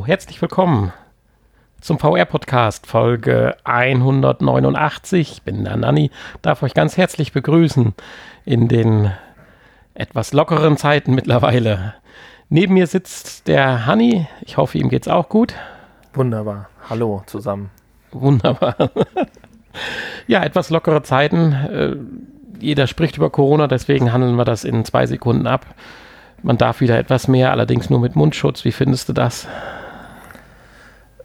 Hallo, herzlich willkommen zum VR-Podcast, Folge 189. Ich bin der Nanni, darf euch ganz herzlich begrüßen in den etwas lockeren Zeiten mittlerweile. Neben mir sitzt der Hanni. Ich hoffe, ihm geht's auch gut. Wunderbar. Hallo zusammen. Wunderbar. ja, etwas lockere Zeiten. Äh, jeder spricht über Corona, deswegen handeln wir das in zwei Sekunden ab. Man darf wieder etwas mehr, allerdings nur mit Mundschutz. Wie findest du das?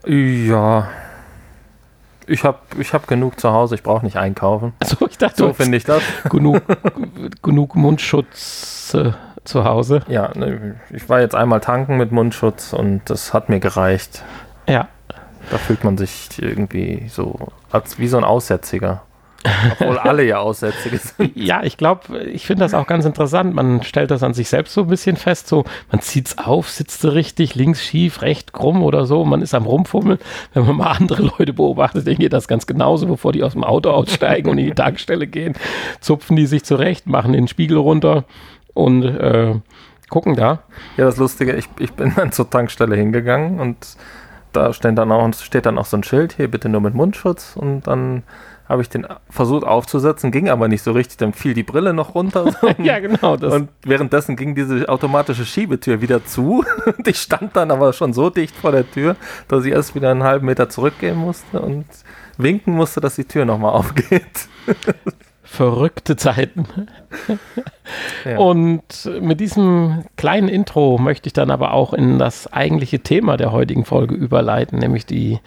Ja. Ich habe ich hab genug zu Hause, ich brauche nicht einkaufen. Also ich dachte, so finde ich das. Genug, genug Mundschutz äh, zu Hause. Ja, ne, ich war jetzt einmal tanken mit Mundschutz und das hat mir gereicht. Ja. Da fühlt man sich irgendwie so als wie so ein Aussätziger. Obwohl alle ja Aussätzige sind. Ja, ich glaube, ich finde das auch ganz interessant. Man stellt das an sich selbst so ein bisschen fest. So, man zieht es auf, sitzt so richtig, links schief, recht krumm oder so. Man ist am Rumfummeln. Wenn man mal andere Leute beobachtet, denen geht das ganz genauso, bevor die aus dem Auto aussteigen und in die Tankstelle gehen, zupfen die sich zurecht, machen den Spiegel runter und äh, gucken da. Ja, das Lustige, ich, ich bin dann zur Tankstelle hingegangen und da steht dann auch, steht dann auch so ein Schild, hier bitte nur mit Mundschutz und dann habe ich den versucht aufzusetzen, ging aber nicht so richtig, dann fiel die Brille noch runter. ja, genau. und währenddessen ging diese automatische Schiebetür wieder zu und ich stand dann aber schon so dicht vor der Tür, dass ich erst wieder einen halben Meter zurückgehen musste und winken musste, dass die Tür nochmal aufgeht. Verrückte Zeiten. ja. Und mit diesem kleinen Intro möchte ich dann aber auch in das eigentliche Thema der heutigen Folge überleiten, nämlich die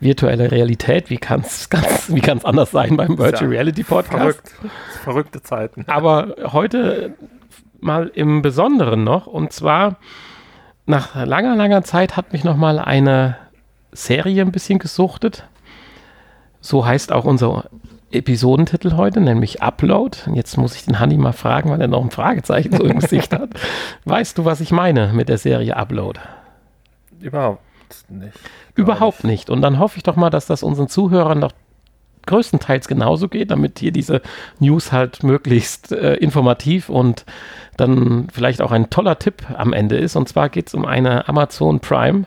virtuelle Realität. Wie kann es wie kann's anders sein beim Virtual ja, Reality Podcast? Verrückt. Verrückte Zeiten. Aber heute mal im Besonderen noch. Und zwar nach langer, langer Zeit hat mich noch mal eine Serie ein bisschen gesuchtet. So heißt auch unser Episodentitel heute, nämlich Upload. Und jetzt muss ich den Hanni mal fragen, weil er noch ein Fragezeichen so im Gesicht hat. Weißt du, was ich meine mit der Serie Upload? Überhaupt nicht. Überhaupt nicht. Und dann hoffe ich doch mal, dass das unseren Zuhörern noch größtenteils genauso geht, damit hier diese News halt möglichst äh, informativ und dann vielleicht auch ein toller Tipp am Ende ist. Und zwar geht es um eine Amazon Prime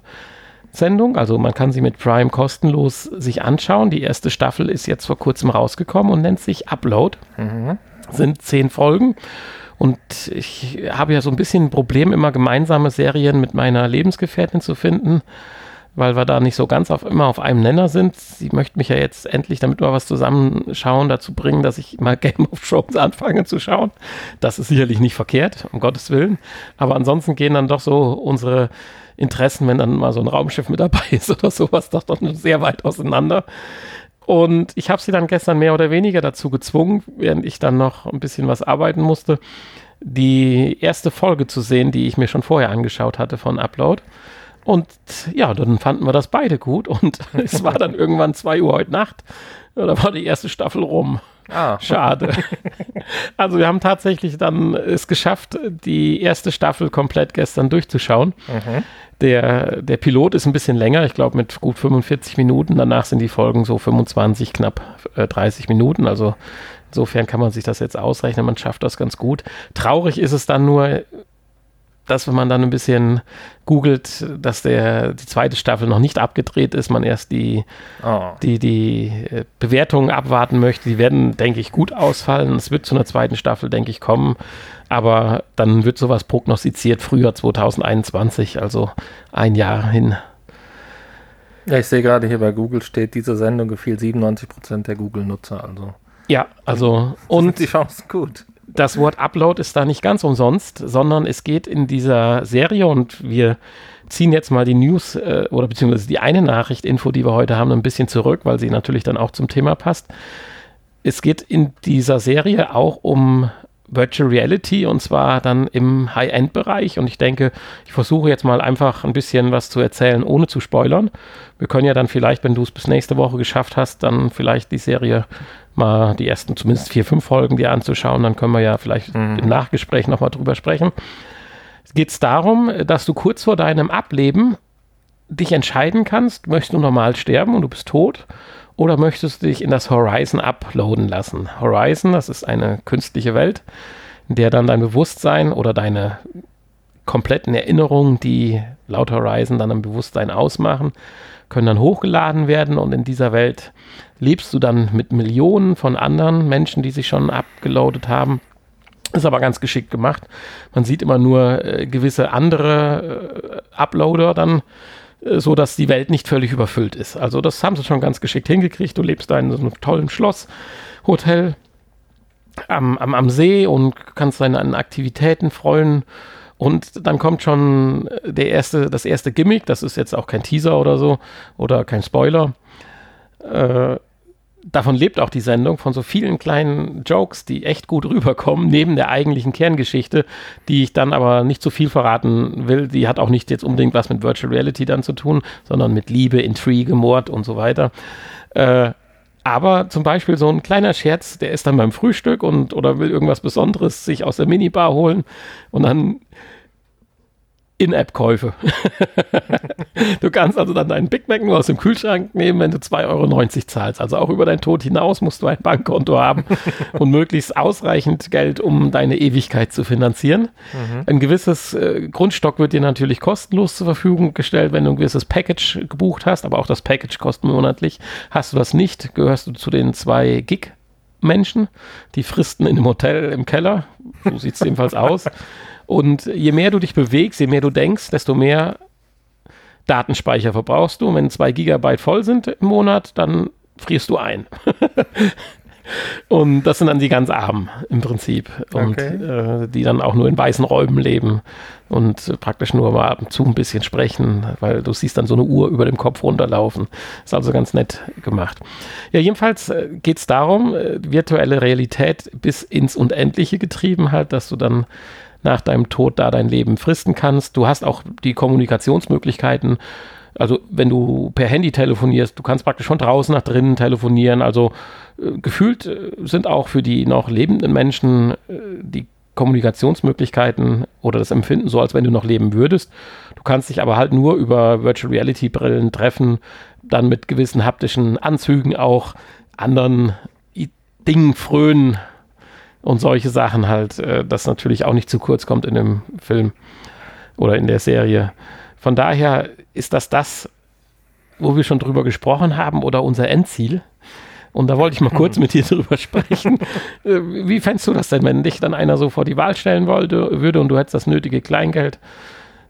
Sendung. Also man kann sie mit Prime kostenlos sich anschauen. Die erste Staffel ist jetzt vor kurzem rausgekommen und nennt sich Upload. Mhm. Sind zehn Folgen. Und ich habe ja so ein bisschen ein Problem, immer gemeinsame Serien mit meiner Lebensgefährtin zu finden weil wir da nicht so ganz auf immer auf einem Nenner sind. Sie möchte mich ja jetzt endlich, damit wir was zusammenschauen, dazu bringen, dass ich mal Game of Thrones anfange zu schauen. Das ist sicherlich nicht verkehrt, um Gottes Willen. Aber ansonsten gehen dann doch so unsere Interessen, wenn dann mal so ein Raumschiff mit dabei ist oder sowas, doch doch sehr weit auseinander. Und ich habe sie dann gestern mehr oder weniger dazu gezwungen, während ich dann noch ein bisschen was arbeiten musste, die erste Folge zu sehen, die ich mir schon vorher angeschaut hatte von Upload. Und ja, dann fanden wir das beide gut und es war dann irgendwann 2 Uhr heute Nacht. Da war die erste Staffel rum. Ah. Schade. also wir haben tatsächlich dann es geschafft, die erste Staffel komplett gestern durchzuschauen. Mhm. Der, der Pilot ist ein bisschen länger, ich glaube mit gut 45 Minuten. Danach sind die Folgen so 25, knapp äh, 30 Minuten. Also insofern kann man sich das jetzt ausrechnen. Man schafft das ganz gut. Traurig ist es dann nur, dass wenn man dann ein bisschen googelt, dass der, die zweite Staffel noch nicht abgedreht ist, man erst die, oh. die, die äh, Bewertungen abwarten möchte. Die werden, denke ich, gut ausfallen. Es wird zu einer zweiten Staffel, denke ich, kommen. Aber dann wird sowas prognostiziert, Frühjahr 2021, also ein Jahr hin. Ja, ich sehe gerade hier bei Google steht, diese Sendung gefiel 97 Prozent der Google-Nutzer. Also. Ja, also und die Chancen gut das Wort Upload ist da nicht ganz umsonst, sondern es geht in dieser Serie und wir ziehen jetzt mal die News äh, oder beziehungsweise die eine Nachricht-Info, die wir heute haben, ein bisschen zurück, weil sie natürlich dann auch zum Thema passt. Es geht in dieser Serie auch um Virtual Reality und zwar dann im High-End-Bereich. Und ich denke, ich versuche jetzt mal einfach ein bisschen was zu erzählen, ohne zu spoilern. Wir können ja dann vielleicht, wenn du es bis nächste Woche geschafft hast, dann vielleicht die Serie mal die ersten zumindest vier, fünf Folgen dir anzuschauen. Dann können wir ja vielleicht mhm. im Nachgespräch nochmal drüber sprechen. Es geht darum, dass du kurz vor deinem Ableben dich entscheiden kannst, möchtest du normal sterben und du bist tot oder möchtest du dich in das Horizon uploaden lassen? Horizon, das ist eine künstliche Welt, in der dann dein Bewusstsein oder deine kompletten Erinnerungen, die laut Horizon dann im Bewusstsein ausmachen, können dann hochgeladen werden und in dieser Welt lebst du dann mit Millionen von anderen Menschen, die sich schon abgeloadet haben. Ist aber ganz geschickt gemacht. Man sieht immer nur äh, gewisse andere äh, Uploader dann, äh, so dass die Welt nicht völlig überfüllt ist. Also das haben sie schon ganz geschickt hingekriegt. Du lebst da in so einem tollen Schloss, Hotel am, am, am See und kannst deine Aktivitäten freuen. Und dann kommt schon der erste, das erste Gimmick, das ist jetzt auch kein Teaser oder so oder kein Spoiler. Äh, davon lebt auch die Sendung, von so vielen kleinen Jokes, die echt gut rüberkommen, neben der eigentlichen Kerngeschichte, die ich dann aber nicht zu viel verraten will. Die hat auch nicht jetzt unbedingt was mit Virtual Reality dann zu tun, sondern mit Liebe, Intrigue, Mord und so weiter. Äh, aber zum Beispiel so ein kleiner Scherz, der ist dann beim Frühstück und oder will irgendwas Besonderes sich aus der Minibar holen und dann in-App-Käufe. du kannst also dann deinen Big Mac nur aus dem Kühlschrank nehmen, wenn du 2,90 Euro zahlst. Also auch über deinen Tod hinaus musst du ein Bankkonto haben und möglichst ausreichend Geld, um deine Ewigkeit zu finanzieren. Mhm. Ein gewisses äh, Grundstock wird dir natürlich kostenlos zur Verfügung gestellt, wenn du ein gewisses Package gebucht hast, aber auch das Package kostet monatlich. Hast du das nicht, gehörst du zu den zwei Gig Menschen, die fristen in einem Hotel im Keller. So sieht es jedenfalls aus. Und je mehr du dich bewegst, je mehr du denkst, desto mehr Datenspeicher verbrauchst du. Und wenn zwei Gigabyte voll sind im Monat, dann frierst du ein. und das sind dann die ganz Armen im Prinzip. Und okay. äh, die dann auch nur in weißen Räumen leben und praktisch nur mal ab und zu ein bisschen sprechen, weil du siehst dann so eine Uhr über dem Kopf runterlaufen. Ist also ganz nett gemacht. Ja, jedenfalls äh, geht es darum, äh, virtuelle Realität bis ins Unendliche getrieben halt, dass du dann nach deinem Tod da dein Leben fristen kannst. Du hast auch die Kommunikationsmöglichkeiten. Also wenn du per Handy telefonierst, du kannst praktisch von draußen nach drinnen telefonieren. Also äh, gefühlt äh, sind auch für die noch lebenden Menschen äh, die Kommunikationsmöglichkeiten oder das Empfinden so, als wenn du noch leben würdest. Du kannst dich aber halt nur über Virtual Reality Brillen treffen, dann mit gewissen haptischen Anzügen auch anderen Dingen frönen, und solche Sachen halt, äh, das natürlich auch nicht zu kurz kommt in dem Film oder in der Serie. Von daher ist das das, wo wir schon drüber gesprochen haben oder unser Endziel. Und da wollte ich mal kurz mit dir drüber sprechen. Äh, wie fändest du das denn, wenn dich dann einer so vor die Wahl stellen wollte, würde und du hättest das nötige Kleingeld?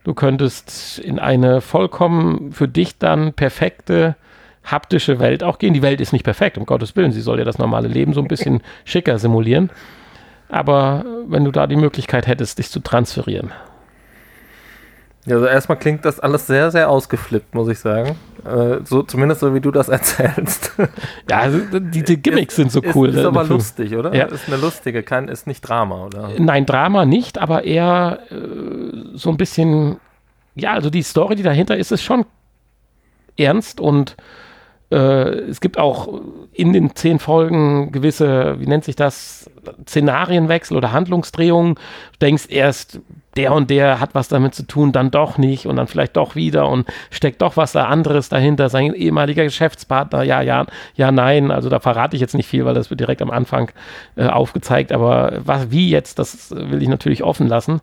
Du könntest in eine vollkommen für dich dann perfekte haptische Welt auch gehen. Die Welt ist nicht perfekt, um Gottes Willen. Sie soll ja das normale Leben so ein bisschen schicker simulieren. Aber wenn du da die Möglichkeit hättest, dich zu transferieren. Ja, also erstmal klingt das alles sehr, sehr ausgeflippt, muss ich sagen. Äh, so, zumindest so, wie du das erzählst. Ja, also die, die Gimmicks ist, sind so cool. Ist, ist aber lustig, oder? Ja. Ist eine lustige, kein, ist nicht Drama, oder? Nein, Drama nicht, aber eher äh, so ein bisschen, ja, also die Story, die dahinter ist, ist schon ernst und es gibt auch in den zehn Folgen gewisse, wie nennt sich das, Szenarienwechsel oder Handlungsdrehungen. Du denkst erst, der und der hat was damit zu tun, dann doch nicht und dann vielleicht doch wieder und steckt doch was anderes dahinter, sein ehemaliger Geschäftspartner, ja, ja, ja, nein, also da verrate ich jetzt nicht viel, weil das wird direkt am Anfang äh, aufgezeigt, aber was, wie jetzt, das will ich natürlich offen lassen.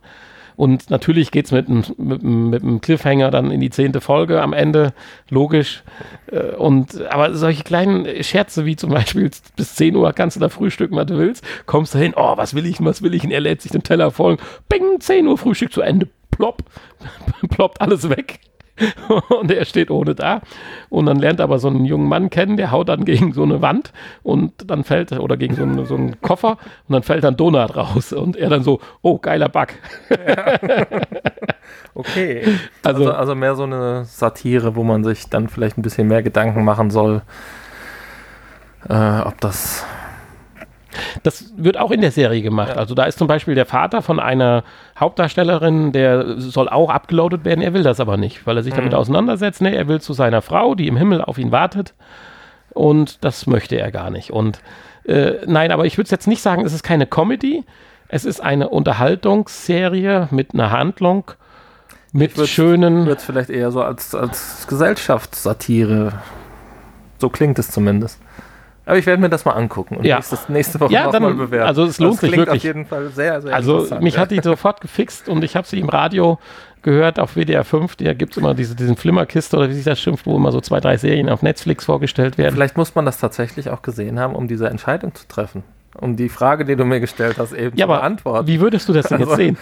Und natürlich geht es mit, einem Cliffhanger dann in die zehnte Folge am Ende, logisch. Äh, und, aber solche kleinen Scherze wie zum Beispiel bis 10 Uhr kannst du da frühstücken, was du willst, kommst du hin, oh, was will ich, was will ich? Und er lädt sich den Teller voll. Bing, 10 Uhr Frühstück zu Ende, plopp, ploppt alles weg. und er steht ohne da. Und dann lernt er aber so einen jungen Mann kennen, der haut dann gegen so eine Wand und dann fällt, oder gegen so, eine, so einen Koffer und dann fällt dann Donut raus. Und er dann so, oh, geiler Bug. Ja. okay. Also, also, also mehr so eine Satire, wo man sich dann vielleicht ein bisschen mehr Gedanken machen soll, äh, ob das das wird auch in der Serie gemacht. Ja. Also da ist zum Beispiel der Vater von einer Hauptdarstellerin, der soll auch abgeloadet werden. Er will das aber nicht, weil er sich mhm. damit auseinandersetzt. Nee, er will zu seiner Frau, die im Himmel auf ihn wartet. Und das möchte er gar nicht. Und äh, nein, aber ich würde jetzt nicht sagen, es ist keine Comedy. Es ist eine Unterhaltungsserie mit einer Handlung, mit ich schönen. Wird vielleicht eher so als, als Gesellschaftssatire. So klingt es zumindest. Aber ich werde mir das mal angucken und Ja. nächstes, nächste Woche Ja, noch dann- mal bewerten. also es lohnt das sich wirklich. auf jeden Fall sehr, sehr Also mich ja. hat die sofort gefixt und ich habe sie im Radio gehört auf WDR 5. Da gibt es immer diese, diesen Flimmerkiste oder wie sich das schimpft, wo immer so zwei, drei Serien auf Netflix vorgestellt werden. Vielleicht muss man das tatsächlich auch gesehen haben, um diese Entscheidung zu treffen. Um die Frage, die du mir gestellt hast, eben Ja, zu beantworten. wie würdest du das denn jetzt Also- sehen?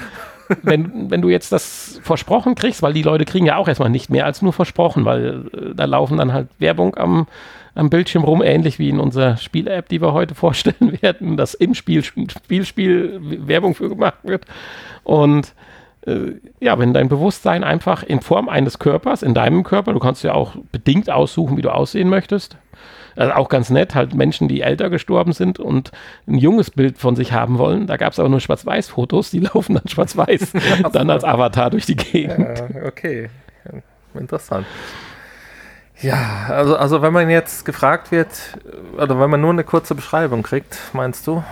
Wenn, wenn du jetzt das versprochen kriegst, weil die Leute kriegen ja auch erstmal nicht mehr als nur versprochen, weil äh, da laufen dann halt Werbung am, am Bildschirm rum, ähnlich wie in unserer Spiel-App, die wir heute vorstellen werden, dass im Spiel, Spiel, Spiel Werbung für gemacht wird. Und äh, ja, wenn dein Bewusstsein einfach in Form eines Körpers, in deinem Körper, du kannst ja auch bedingt aussuchen, wie du aussehen möchtest. Also auch ganz nett, halt Menschen, die älter gestorben sind und ein junges Bild von sich haben wollen. Da gab es aber nur Schwarz-Weiß-Fotos, die laufen dann schwarz-weiß, dann als Avatar durch die Gegend. Ja, okay. Interessant. Ja, also, also wenn man jetzt gefragt wird, oder wenn man nur eine kurze Beschreibung kriegt, meinst du?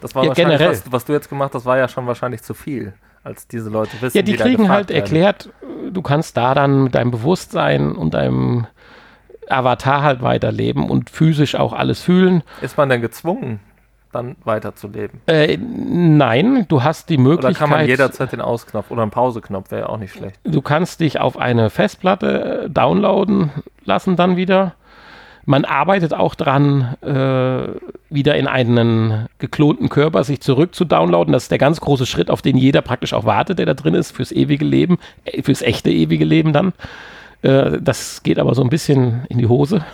Das war Ja, wahrscheinlich, generell. was, was du jetzt gemacht hast, war ja schon wahrscheinlich zu viel, als diese Leute wissen, Ja, die da kriegen halt werden. erklärt, du kannst da dann mit deinem Bewusstsein und deinem Avatar halt weiterleben und physisch auch alles fühlen. Ist man denn gezwungen, dann weiterzuleben? Äh, nein, du hast die Oder Möglichkeit. kann man jederzeit den Ausknopf oder einen Pauseknopf, wäre ja auch nicht schlecht. Du kannst dich auf eine Festplatte äh, downloaden lassen dann wieder. Man arbeitet auch dran, äh, wieder in einen geklonten Körper sich zurück zu downloaden. Das ist der ganz große Schritt, auf den jeder praktisch auch wartet, der da drin ist, fürs ewige Leben, äh, fürs echte ewige Leben dann. Äh, das geht aber so ein bisschen in die Hose.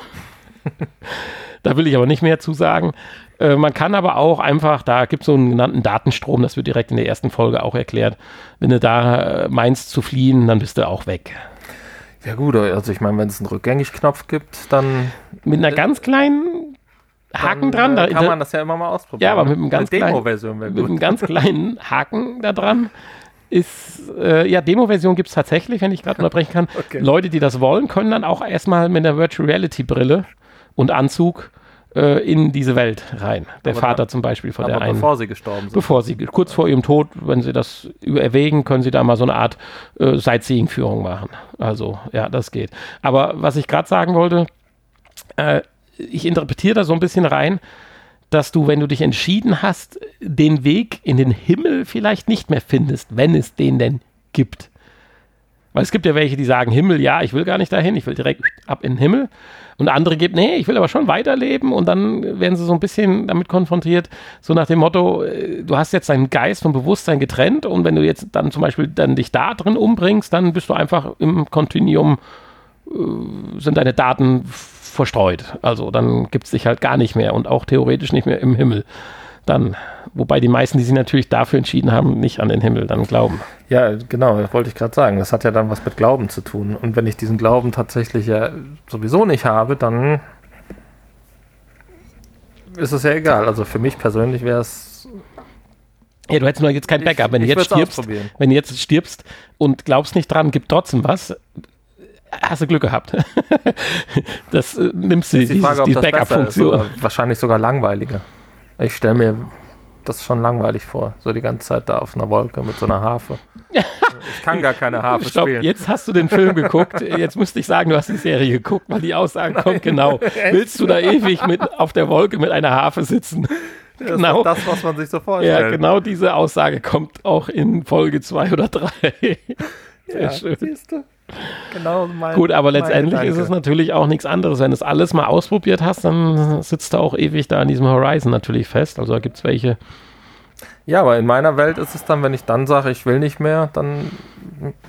da will ich aber nicht mehr zu sagen. Äh, man kann aber auch einfach, da gibt es so einen genannten Datenstrom, das wird direkt in der ersten Folge auch erklärt. Wenn du da äh, meinst zu fliehen, dann bist du auch weg. Ja gut, also ich meine, wenn es einen Rückgängig-Knopf gibt, dann, Mit einer ganz kleinen Haken dann dran, da, äh, kann man das ja immer mal ausprobieren. Ja, aber mit einem ganz Eine kleinen- mit einem ganz kleinen Haken da dran ist, äh, ja, Demo-Version gibt es tatsächlich, wenn ich gerade unterbrechen kann. Okay. Leute, die das wollen, können dann auch erstmal mit einer Virtual Reality Brille und Anzug äh, in diese Welt rein. Der Aber Vater dann- zum Beispiel von der einen. bevor sie gestorben sind. Bevor sie, kurz vor ihrem Tod, wenn sie das erwägen, können sie da mal so eine Art äh, Sightseeing-Führung machen. Also, ja, das geht. Aber was ich gerade sagen wollte, äh, ich interpretiere da so ein bisschen rein, dass du, wenn du dich entschieden hast, den Weg in den Himmel vielleicht nicht mehr findest, wenn es den denn gibt. Weil es gibt ja welche, die sagen, Himmel, ja, ich will gar nicht dahin, ich will direkt ab in den Himmel. Und andere gibt, nee, ich will aber schon weiterleben. Und dann werden sie so ein bisschen damit konfrontiert, so nach dem Motto, äh, du hast jetzt deinen Geist vom Bewusstsein getrennt und wenn du jetzt dann zum Beispiel dann dich da drin umbringst, dann bist du einfach im Kontinuum, äh, sind deine Daten verstreut. Also dann gibt es dich halt gar nicht mehr und auch theoretisch nicht mehr im Himmel. Dann, wobei die meisten, die sich natürlich dafür entschieden haben, nicht an den Himmel dann glauben. Ja, genau, das wollte ich gerade sagen. Das hat ja dann was mit Glauben zu tun. Und wenn ich diesen Glauben tatsächlich ja sowieso nicht habe, dann ist es ja egal. Also für mich persönlich wäre es. Ja, du hättest nur jetzt kein Backup. Wenn ich du jetzt stirbst, wenn du jetzt stirbst und glaubst nicht dran, gibt trotzdem was, hast du Glück gehabt. das äh, nimmst du, Ist die Frage, ob die Backup-Funktion. wahrscheinlich sogar langweiliger. Ich stelle mir das schon langweilig vor. So die ganze Zeit da auf einer Wolke mit so einer Harfe. Ich kann gar keine Harfe Stopp, spielen. jetzt hast du den Film geguckt. Jetzt müsste ich sagen, du hast die Serie geguckt, weil die Aussage kommt genau. Willst du da ewig mit auf der Wolke mit einer Harfe sitzen? Das ist genau. das, was man sich so vorstellt. Ja, genau diese Aussage kommt auch in Folge 2 oder 3. Sehr Ja, schön. siehst du? Genau mein, Gut, aber letztendlich ist es natürlich auch nichts anderes. Wenn du es alles mal ausprobiert hast, dann sitzt du auch ewig da an diesem Horizon natürlich fest. Also da gibt es welche. Ja, aber in meiner Welt ist es dann, wenn ich dann sage, ich will nicht mehr, dann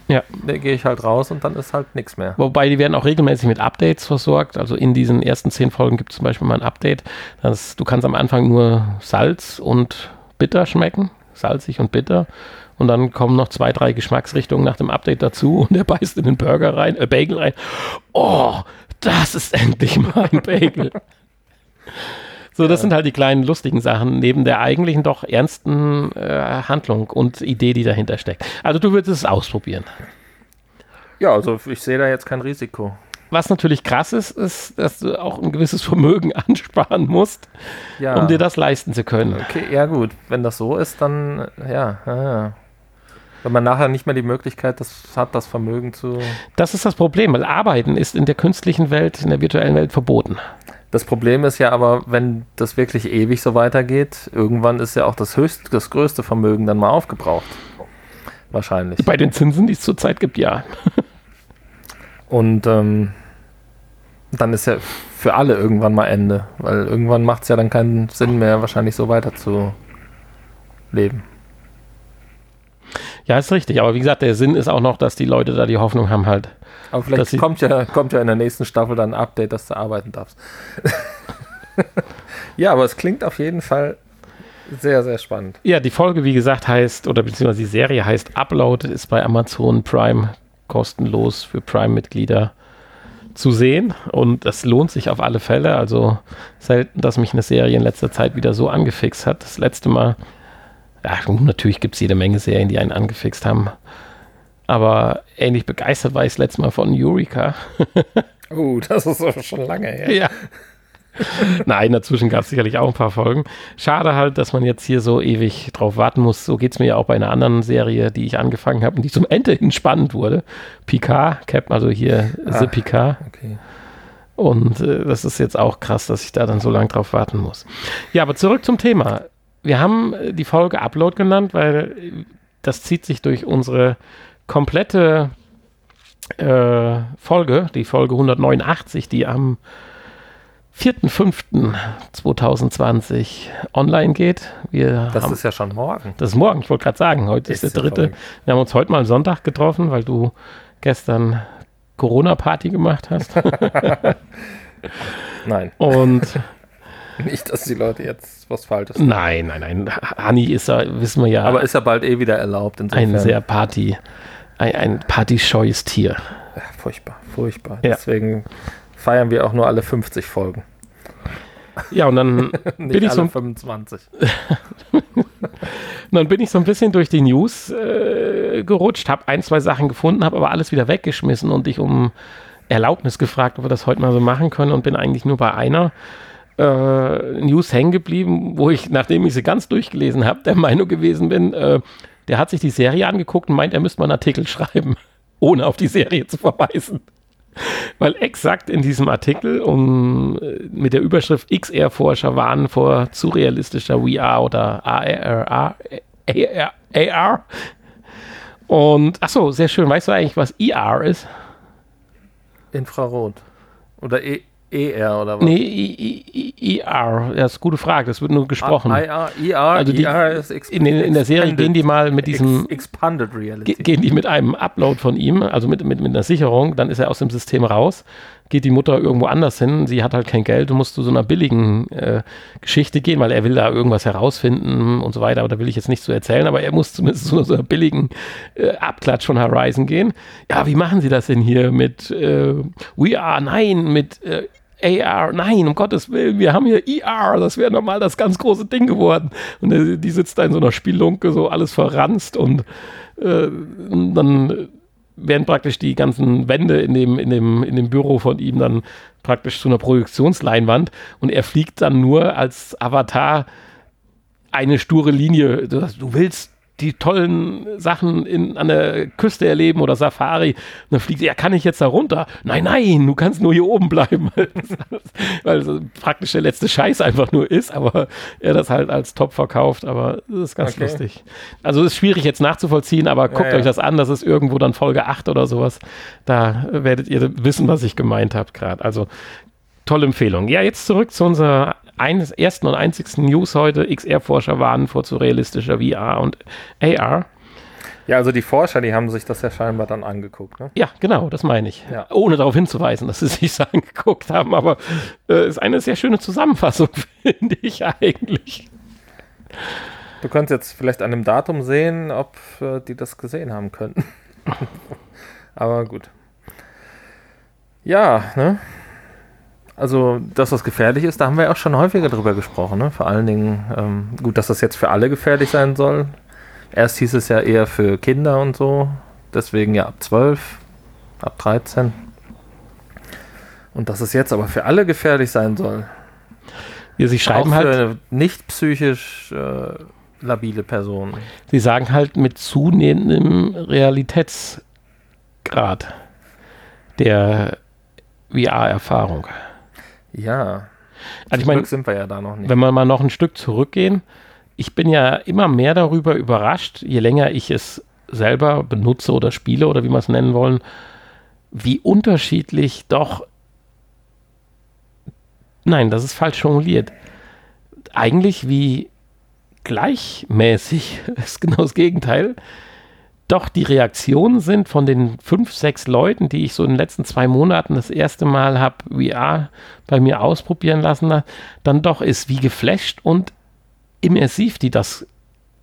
Ja. ne, gehe ich halt raus und dann ist halt nichts mehr. Wobei die werden auch regelmäßig mit Updates versorgt. Also in diesen ersten zehn Folgen gibt es zum Beispiel mal ein Update. Das, du kannst am Anfang nur Salz und bitter schmecken. Salzig und bitter. Und dann kommen noch zwei, drei Geschmacksrichtungen nach dem Update dazu und er beißt in den Burger rein, äh, Bagel rein. Oh, das ist endlich mal ein Bagel. So, das sind halt die kleinen lustigen Sachen neben der eigentlichen doch ernsten äh, Handlung und Idee, die dahinter steckt. Also du würdest es ausprobieren. Ja, also ich sehe da jetzt kein Risiko. Was natürlich krass ist, ist, dass du auch ein gewisses Vermögen ansparen musst, Ja. um dir das leisten zu können. Okay, ja gut, wenn das so ist, dann ja, ja, ja. Wenn man nachher nicht mehr die Möglichkeit das hat, das Vermögen zu. Das ist das Problem, weil Arbeiten ist in der künstlichen Welt, in der virtuellen Welt verboten. Das Problem ist ja aber, wenn das wirklich ewig so weitergeht, irgendwann ist ja auch das höchste, das größte Vermögen dann mal aufgebraucht. Wahrscheinlich. Bei den Zinsen, die es zurzeit gibt, ja. Und ähm, dann ist ja für alle irgendwann mal Ende, weil irgendwann macht es ja dann keinen Sinn mehr, wahrscheinlich so weiter zu leben. Ja, ist richtig. Aber wie gesagt, der Sinn ist auch noch, dass die Leute da die Hoffnung haben halt. Aber vielleicht kommt ja, kommt ja in der nächsten Staffel dann ein Update, dass du arbeiten darfst. ja, aber es klingt auf jeden Fall sehr, sehr spannend. Ja, die Folge, wie gesagt, heißt, oder beziehungsweise die Serie heißt Upload, ist bei Amazon Prime kostenlos für Prime-Mitglieder zu sehen und das lohnt sich auf alle Fälle. Also selten, dass mich eine Serie in letzter Zeit wieder so angefixt hat. Das letzte Mal ja, natürlich gibt es jede Menge Serien, die einen angefixt haben. Aber ähnlich begeistert war ich das letzte Mal von Eureka. oh, das ist schon lange her. Ja. Nein, dazwischen gab es sicherlich auch ein paar Folgen. Schade halt, dass man jetzt hier so ewig drauf warten muss. So geht es mir ja auch bei einer anderen Serie, die ich angefangen habe und die zum Ende hin spannend wurde. Picard, Cap, also hier ah, The Picard. Okay. Und äh, das ist jetzt auch krass, dass ich da dann so lange drauf warten muss. Ja, aber zurück zum Thema wir haben äh, die Folge Upload genannt, weil das zieht sich durch unsere komplette äh, Folge, die Folge 189, die am 4.5.2020 online geht. Wir das haben, ist ja schon morgen. Das ist morgen, ich wollte gerade sagen, heute ist, ist der dritte. Folge. Wir haben uns heute mal Sonntag getroffen, weil du gestern Corona-Party gemacht hast. Nein. Und Nicht, dass die Leute jetzt was Falsches machen. Nein, nein, nein. Hani ist ja, wissen wir ja. Aber ist ja bald eh wieder erlaubt. Insofern. Ein sehr Party, ein, ein partyscheues Tier. Ja, furchtbar, furchtbar. Ja. Deswegen feiern wir auch nur alle 50 Folgen. Ja, und dann bin ich so 25. dann bin ich so ein bisschen durch die News äh, gerutscht, habe ein, zwei Sachen gefunden, habe aber alles wieder weggeschmissen und dich um Erlaubnis gefragt, ob wir das heute mal so machen können und bin eigentlich nur bei einer äh, News hängen geblieben, wo ich, nachdem ich sie ganz durchgelesen habe, der Meinung gewesen bin, äh, der hat sich die Serie angeguckt und meint, er müsste mal einen Artikel schreiben, ohne auf die Serie zu verweisen. Weil exakt in diesem Artikel um, äh, mit der Überschrift XR-Forscher warnen vor zu realistischer VR oder AR, AR. Und achso, sehr schön. Weißt du eigentlich, was IR ist? Infrarot. Oder e ER oder was? Nee, IR. Ja, das ist eine gute Frage. Das wird nur gesprochen. IR, IR, also die, IR ist in, in, der Serie gehen die mal mit diesem. Expanded Reality. Gehen die mit einem Upload von ihm, also mit, mit, mit einer Sicherung, dann ist er aus dem System raus. Geht die Mutter irgendwo anders hin. Sie hat halt kein Geld und muss zu so einer billigen äh, Geschichte gehen, weil er will da irgendwas herausfinden und so weiter. Aber da will ich jetzt nicht so erzählen, aber er muss zumindest zu so einer billigen äh, Abklatsch von Horizon gehen. Ja, wie machen Sie das denn hier mit äh, We Are? Nein, mit äh, AR, nein, um Gottes Willen, wir haben hier ER, das wäre nochmal das ganz große Ding geworden. Und die, sitzt da in so einer Spielunke, so alles verranzt und äh, dann werden praktisch die ganzen Wände in dem, in, dem, in dem Büro von ihm dann praktisch zu einer Projektionsleinwand und er fliegt dann nur als Avatar eine sture Linie. Du willst die tollen Sachen in, an der Küste erleben oder Safari. Und dann fliegt sie, ja, kann ich jetzt da runter? Nein, nein, du kannst nur hier oben bleiben. Weil es praktisch der letzte Scheiß einfach nur ist, aber er das halt als Top verkauft. Aber das ist ganz okay. lustig. Also ist schwierig jetzt nachzuvollziehen, aber guckt ja, ja. euch das an. Das ist irgendwo dann Folge 8 oder sowas. Da werdet ihr wissen, was ich gemeint habe gerade. Also tolle Empfehlung. Ja, jetzt zurück zu unserer eines ersten und einzigsten News heute. XR-Forscher warnen vor zu realistischer VR und AR. Ja, also die Forscher, die haben sich das ja scheinbar dann angeguckt. Ne? Ja, genau, das meine ich. Ja. Ohne darauf hinzuweisen, dass sie sich das angeguckt haben. Aber es äh, ist eine sehr schöne Zusammenfassung, finde ich eigentlich. Du könntest jetzt vielleicht an dem Datum sehen, ob äh, die das gesehen haben könnten. Aber gut. Ja, ne? Also, dass das gefährlich ist, da haben wir auch schon häufiger drüber gesprochen. Ne? Vor allen Dingen, ähm, gut, dass das jetzt für alle gefährlich sein soll. Erst hieß es ja eher für Kinder und so. Deswegen ja ab 12, ab 13. Und dass es jetzt aber für alle gefährlich sein soll. Ja, sie schreiben auch für halt. nicht psychisch äh, labile Personen. Sie sagen halt mit zunehmendem Realitätsgrad der VR-Erfahrung. Ja. Also ich meine, sind wir ja da noch nicht. Wenn wir mal noch ein Stück zurückgehen, ich bin ja immer mehr darüber überrascht, je länger ich es selber benutze oder spiele oder wie wir es nennen wollen, wie unterschiedlich doch. Nein, das ist falsch formuliert. Eigentlich wie gleichmäßig, ist genau das Gegenteil, doch die Reaktionen sind von den fünf, sechs Leuten, die ich so in den letzten zwei Monaten das erste Mal habe VR bei mir ausprobieren lassen, dann doch ist wie geflasht und immersiv, die das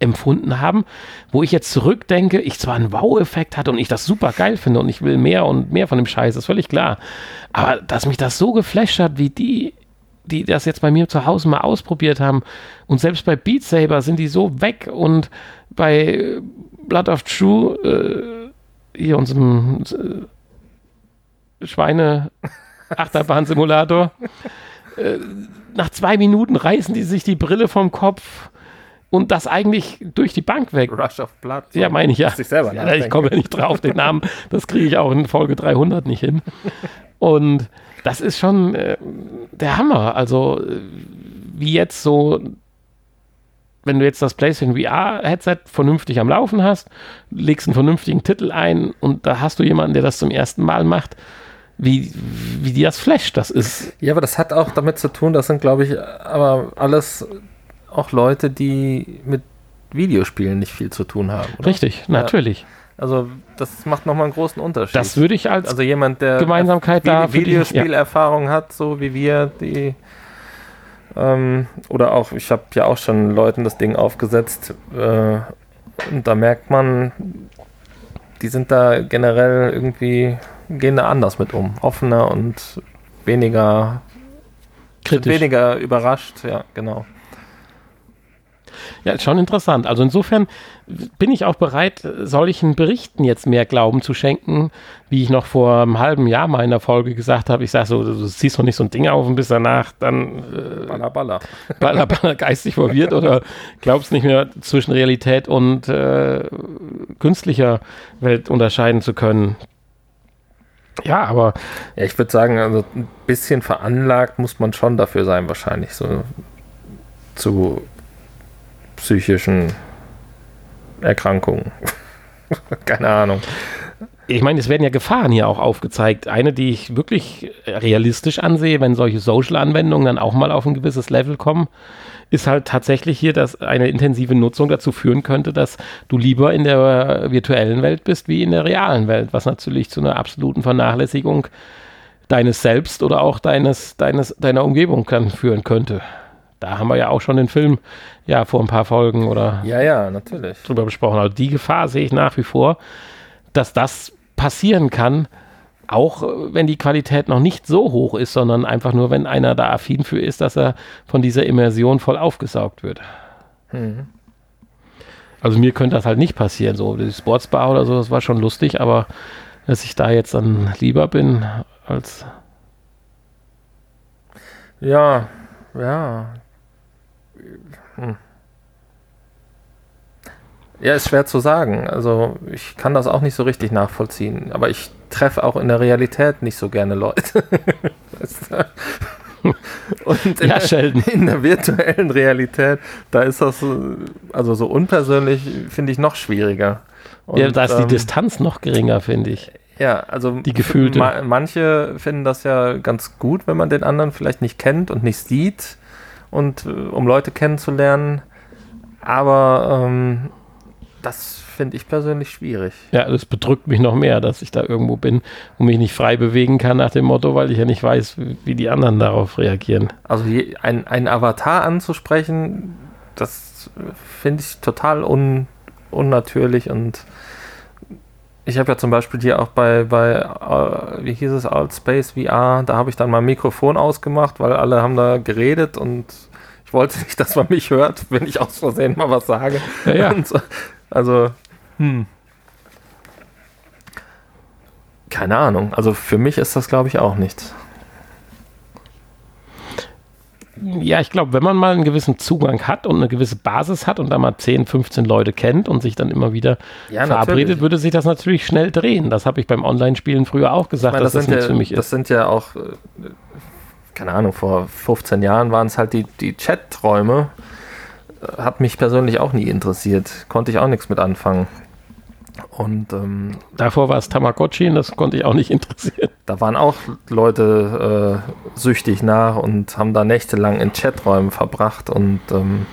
empfunden haben, wo ich jetzt zurückdenke, ich zwar einen Wow-Effekt hatte und ich das super geil finde und ich will mehr und mehr von dem Scheiß, ist völlig klar. Aber dass mich das so geflasht hat, wie die, die das jetzt bei mir zu Hause mal ausprobiert haben und selbst bei Beat Saber sind die so weg und bei Blood of True, äh, hier unserem äh, Schweine-Achterbahn-Simulator, äh, nach zwei Minuten reißen die sich die Brille vom Kopf und das eigentlich durch die Bank weg. Rush of Blood. So ja, meine ich ja. Ich, selber ja ich komme ja nicht drauf, den Namen. Das kriege ich auch in Folge 300 nicht hin. Und das ist schon äh, der Hammer. Also, äh, wie jetzt so wenn du jetzt das PlayStation VR-Headset vernünftig am Laufen hast, legst einen vernünftigen Titel ein und da hast du jemanden, der das zum ersten Mal macht, wie, wie dir das flasht, das ist. Ja, aber das hat auch damit zu tun, das sind, glaube ich, aber alles auch Leute, die mit Videospielen nicht viel zu tun haben. Oder? Richtig, natürlich. Also das macht nochmal einen großen Unterschied. Das würde ich als also jemand, der Gemeinsamkeit da Videospielerfahrung ja. hat, so wie wir, die ähm, oder auch, ich habe ja auch schon Leuten das Ding aufgesetzt äh, und da merkt man, die sind da generell irgendwie, gehen da anders mit um. Offener und weniger kritisch. Weniger überrascht, ja, genau. Ja, ist schon interessant. Also insofern bin ich auch bereit, solchen Berichten jetzt mehr Glauben zu schenken, wie ich noch vor einem halben Jahr mal in der Folge gesagt habe. Ich sage so, du siehst doch nicht so ein Ding auf und bist danach dann äh, baller, baller. baller, baller geistig verwirrt oder glaubst nicht mehr zwischen Realität und äh, künstlicher Welt unterscheiden zu können. Ja, aber. Ja, ich würde sagen, also ein bisschen veranlagt muss man schon dafür sein, wahrscheinlich so zu psychischen Erkrankungen. Keine Ahnung. Ich meine, es werden ja Gefahren hier auch aufgezeigt. Eine, die ich wirklich realistisch ansehe, wenn solche Social-Anwendungen dann auch mal auf ein gewisses Level kommen, ist halt tatsächlich hier, dass eine intensive Nutzung dazu führen könnte, dass du lieber in der virtuellen Welt bist wie in der realen Welt, was natürlich zu einer absoluten Vernachlässigung deines Selbst oder auch deines, deines, deiner Umgebung kann, führen könnte da haben wir ja auch schon den Film ja vor ein paar Folgen oder ja, ja, natürlich. drüber besprochen. Also die Gefahr sehe ich nach wie vor, dass das passieren kann, auch äh, wenn die Qualität noch nicht so hoch ist, sondern einfach nur, wenn einer da affin für ist, dass er von dieser Immersion voll aufgesaugt wird. Mhm. Also mir könnte das halt nicht passieren. So die Sportsbar oder so, das war schon lustig, aber dass ich da jetzt dann lieber bin als ja, ja, hm. Ja, ist schwer zu sagen. Also ich kann das auch nicht so richtig nachvollziehen. Aber ich treffe auch in der Realität nicht so gerne Leute. Und in, ja, der, in, der, virtuellen Realität, da ist das also so unpersönlich, finde ich, noch schwieriger. Und, ja, da ist ähm, die Distanz noch geringer, finde ich. Ja, also die gefühlte. Ma manche finden das ja ganz gut, wenn man den anderen vielleicht nicht kennt und nicht sieht und äh, um Leute kennenzulernen. Aber ähm, das finde ich persönlich schwierig. Ja, das bedrückt mich noch mehr, dass ich da irgendwo bin und mich nicht frei bewegen kann nach dem Motto, weil ich ja nicht weiß, wie die anderen darauf reagieren. Also ein, ein Avatar anzusprechen, das finde ich total un, unnatürlich und ich habe ja zum Beispiel hier auch bei, bei uh, wie hieß es, Altspace VR, da habe ich dann mein Mikrofon ausgemacht, weil alle haben da geredet und ich wollte nicht, dass man mich hört, wenn ich aus Versehen mal was sage. Ja, ja. So, also, hm. Keine Ahnung. Also für mich ist das, glaube ich, auch nichts. Ja, ich glaube, wenn man mal einen gewissen Zugang hat und eine gewisse Basis hat und da mal 10, 15 Leute kennt und sich dann immer wieder ja, verabredet, natürlich. würde sich das natürlich schnell drehen. Das habe ich beim Online-Spielen früher auch gesagt, meine, das dass das nichts ja, für mich ist. Das sind ja auch, äh, keine Ahnung, vor 15 Jahren waren es halt die, die Chat-Träume. Hat mich persönlich auch nie interessiert. Konnte ich auch nichts mit anfangen. Und ähm, davor war es Tamagotchi und das konnte ich auch nicht interessieren. Da waren auch Leute äh, süchtig nach und haben da nächtelang in Chaträumen verbracht und ähm,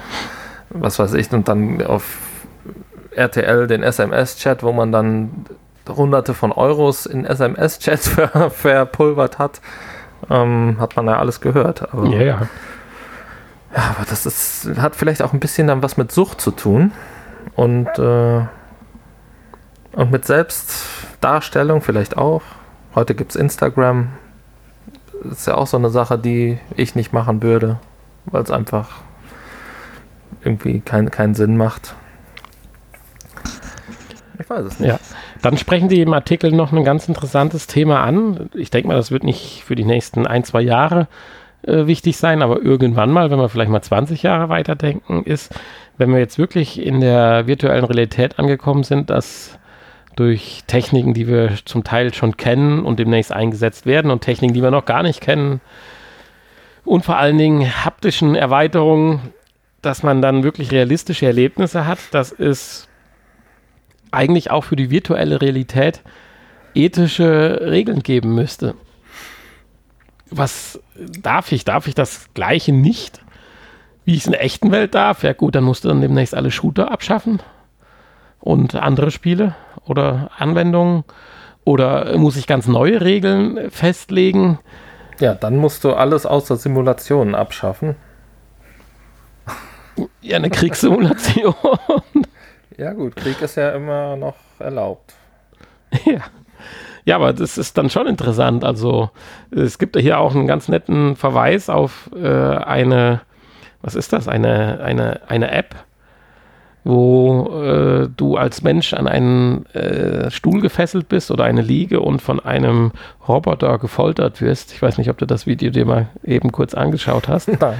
was weiß ich, und dann auf RTL den SMS-Chat, wo man dann hunderte von Euros in SMS-Chats ver verpulvert hat, ähm, hat man ja alles gehört. Aber, ja, ja. Ja, aber das ist, hat vielleicht auch ein bisschen dann was mit Sucht zu tun und, äh, und mit Selbstdarstellung vielleicht auch. Heute gibt es Instagram. Das ist ja auch so eine Sache, die ich nicht machen würde, weil es einfach irgendwie kein, keinen Sinn macht. Ich weiß es nicht. Ja. Dann sprechen Sie im Artikel noch ein ganz interessantes Thema an. Ich denke mal, das wird nicht für die nächsten ein, zwei Jahre äh, wichtig sein, aber irgendwann mal, wenn wir vielleicht mal 20 Jahre weiterdenken, ist, wenn wir jetzt wirklich in der virtuellen Realität angekommen sind, dass durch Techniken, die wir zum Teil schon kennen und demnächst eingesetzt werden und Techniken, die wir noch gar nicht kennen und vor allen Dingen haptischen Erweiterungen, dass man dann wirklich realistische Erlebnisse hat, das ist eigentlich auch für die virtuelle Realität ethische Regeln geben müsste. Was darf ich? Darf ich das Gleiche nicht, wie ich es in der echten Welt darf? Ja gut, dann musst du dann demnächst alle Shooter abschaffen und andere Spiele oder Anwendungen. Oder muss ich ganz neue Regeln festlegen? Ja, dann musst du alles außer Simulationen abschaffen. Ja, eine Kriegssimulation. Ja, gut, Krieg ist ja immer noch erlaubt. Ja. Ja, aber das ist dann schon interessant. Also, es gibt hier auch einen ganz netten Verweis auf äh, eine, was ist das? Eine, eine, eine App, wo äh, du als Mensch an einen äh, Stuhl gefesselt bist oder eine Liege und von einem Roboter gefoltert wirst. Ich weiß nicht, ob du das Video dir mal eben kurz angeschaut hast. Nein.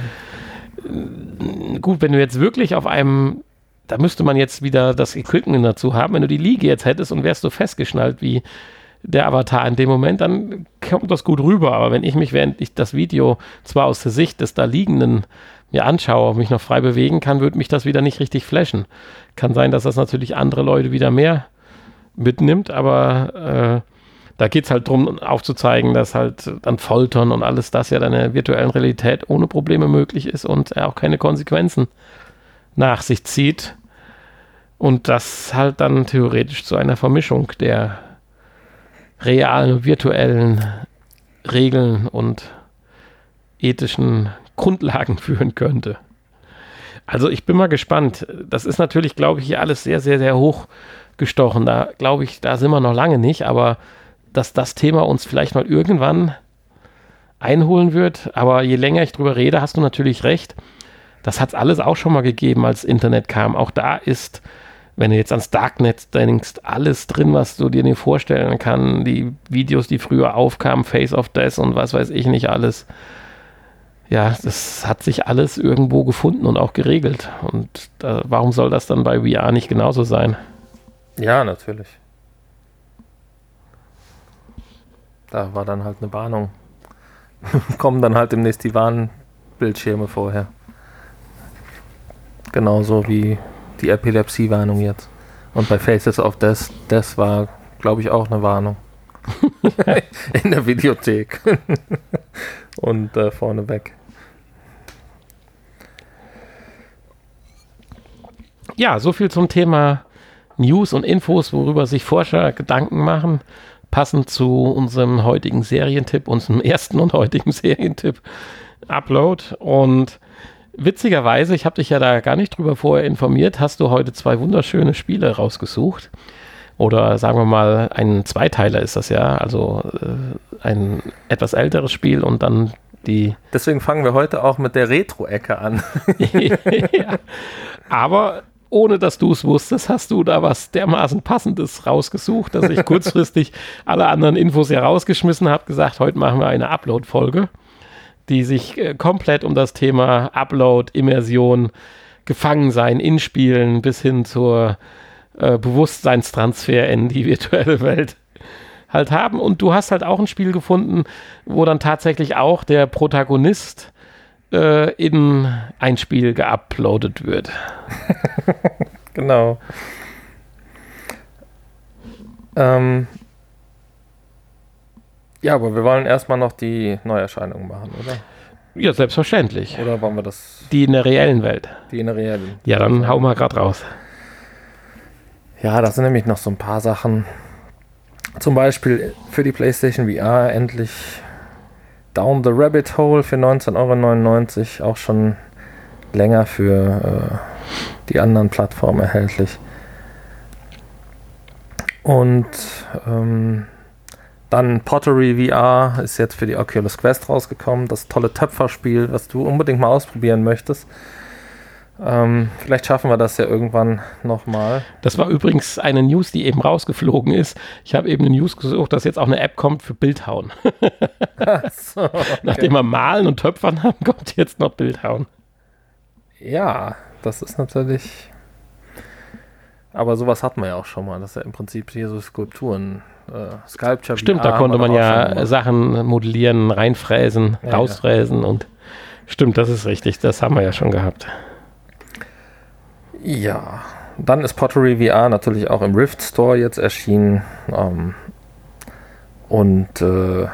Gut, wenn du jetzt wirklich auf einem da müsste man jetzt wieder das Equipment dazu haben. Wenn du die Liege jetzt hättest und wärst du festgeschnallt wie der Avatar in dem Moment, dann kommt das gut rüber. Aber wenn ich mich, während ich das Video zwar aus der Sicht des da Liegenden mir anschaue, mich noch frei bewegen kann, würde mich das wieder nicht richtig flashen. Kann sein, dass das natürlich andere Leute wieder mehr mitnimmt, aber äh, da geht es halt darum, aufzuzeigen, dass halt dann Foltern und alles das ja dann in der virtuellen Realität ohne Probleme möglich ist und auch keine Konsequenzen nach sich zieht. Und das halt dann theoretisch zu einer Vermischung der realen und virtuellen Regeln und ethischen Grundlagen führen könnte. Also ich bin mal gespannt. Das ist natürlich, glaube ich, hier alles sehr, sehr, sehr hoch gestochen. Da glaube ich, da sind wir noch lange nicht, aber dass das Thema uns vielleicht mal irgendwann einholen wird. Aber je länger ich drüber rede, hast du natürlich recht. Das hat es alles auch schon mal gegeben, als Internet kam. Auch da ist wenn du jetzt ans Darknet denkst, alles drin, was du dir nicht vorstellen kannst, die Videos, die früher aufkamen, Face of Death und was weiß ich nicht alles. Ja, das hat sich alles irgendwo gefunden und auch geregelt. Und da, warum soll das dann bei VR nicht genauso sein? Ja, natürlich. Da war dann halt eine Warnung. Kommen dann halt demnächst die Warnbildschirme vorher. Genauso wie die Epilepsie-Warnung jetzt. Und bei Faces of Death, das war, glaube ich, auch eine Warnung. In der Videothek. Und äh, vorne weg. Ja, so viel zum Thema News und Infos, worüber sich Forscher Gedanken machen, passend zu unserem heutigen Serientipp, unserem ersten und heutigen Serientipp Upload. Und witzigerweise, ich habe dich ja da gar nicht drüber vorher informiert, hast du heute zwei wunderschöne Spiele rausgesucht. Oder sagen wir mal, ein Zweiteiler ist das ja, also äh, ein etwas älteres Spiel und dann die. Deswegen fangen wir heute auch mit der Retro-Ecke an. ja. Aber ohne dass du es wusstest, hast du da was dermaßen Passendes rausgesucht, dass ich kurzfristig alle anderen Infos ja rausgeschmissen habe, gesagt, heute machen wir eine Upload-Folge die sich äh, komplett um das Thema Upload, Immersion, Gefangensein in Spielen bis hin zur äh, Bewusstseinstransfer in die virtuelle Welt halt haben. Und du hast halt auch ein Spiel gefunden, wo dann tatsächlich auch der Protagonist äh, in ein Spiel geuploadet wird. genau. Ähm, ja, aber wir wollen erstmal noch die Neuerscheinungen machen, oder? Ja, selbstverständlich. Oder wollen wir das? Die in der reellen Welt. Die in der reellen. Ja, dann hau mal gerade raus. Ja, das sind nämlich noch so ein paar Sachen. Zum Beispiel für die PlayStation VR endlich Down the Rabbit Hole für 19,99 Euro. Auch schon länger für äh, die anderen Plattformen erhältlich. Und ähm, dann Pottery VR ist jetzt für die Oculus Quest rausgekommen. Das tolle Töpferspiel, was du unbedingt mal ausprobieren möchtest. Ähm, vielleicht schaffen wir das ja irgendwann nochmal. Das war übrigens eine News, die eben rausgeflogen ist. Ich habe eben eine News gesucht, dass jetzt auch eine App kommt für Bildhauen. so, okay. Nachdem wir Malen und Töpfern haben, kommt jetzt noch Bildhauen. Ja, das ist natürlich. Aber sowas hat man ja auch schon mal. Das ist ja im Prinzip hier so Skulpturen. Äh, Sculpture. Stimmt, VR da konnte man ja Sachen modellieren, reinfräsen, ja, rausfräsen und. Stimmt, das ist richtig. Das haben wir ja schon gehabt. Ja, dann ist Pottery VR natürlich auch im Rift Store jetzt erschienen. Ähm, und äh,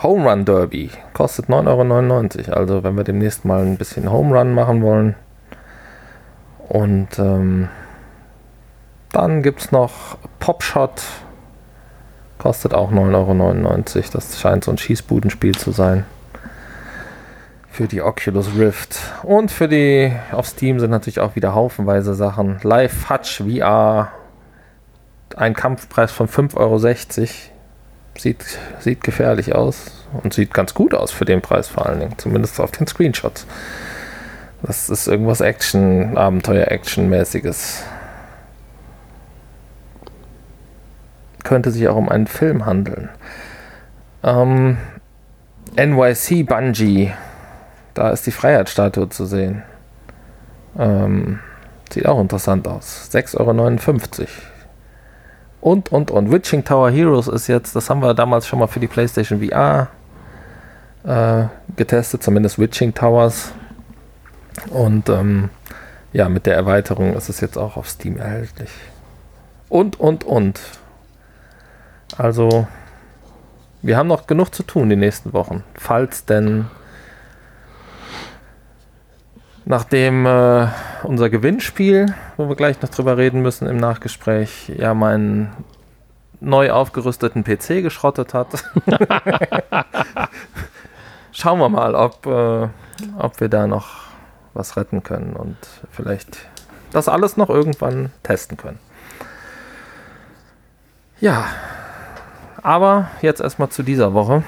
Home Run Derby kostet 9,99 Euro. Also wenn wir demnächst mal ein bisschen Home Run machen wollen. Und ähm, dann gibt es noch Popshot. Kostet auch 9,99 Euro. Das scheint so ein Schießbudenspiel zu sein für die Oculus Rift. Und für die auf Steam sind natürlich auch wieder haufenweise Sachen. Live Hutch VR. Ein Kampfpreis von 5,60 Euro. Sieht, sieht gefährlich aus und sieht ganz gut aus für den Preis vor allen Dingen. Zumindest auf den Screenshots. Das ist irgendwas Action, Abenteuer-Action-mäßiges. Könnte sich auch um einen Film handeln. Ähm, NYC Bungee da ist die Freiheitsstatue zu sehen. Ähm, sieht auch interessant aus. 6,59 Euro. Und, und, und. Witching Tower Heroes ist jetzt, das haben wir damals schon mal für die PlayStation VR äh, getestet, zumindest Witching Towers. Und ähm, ja, mit der Erweiterung ist es jetzt auch auf Steam erhältlich. Und, und, und. Also, wir haben noch genug zu tun die nächsten Wochen. Falls denn Nachdem äh, unser Gewinnspiel, wo wir gleich noch drüber reden müssen im Nachgespräch, ja meinen neu aufgerüsteten PC geschrottet hat. Schauen wir mal, ob, äh, ob wir da noch was retten können und vielleicht das alles noch irgendwann testen können. Ja, aber jetzt erstmal zu dieser Woche.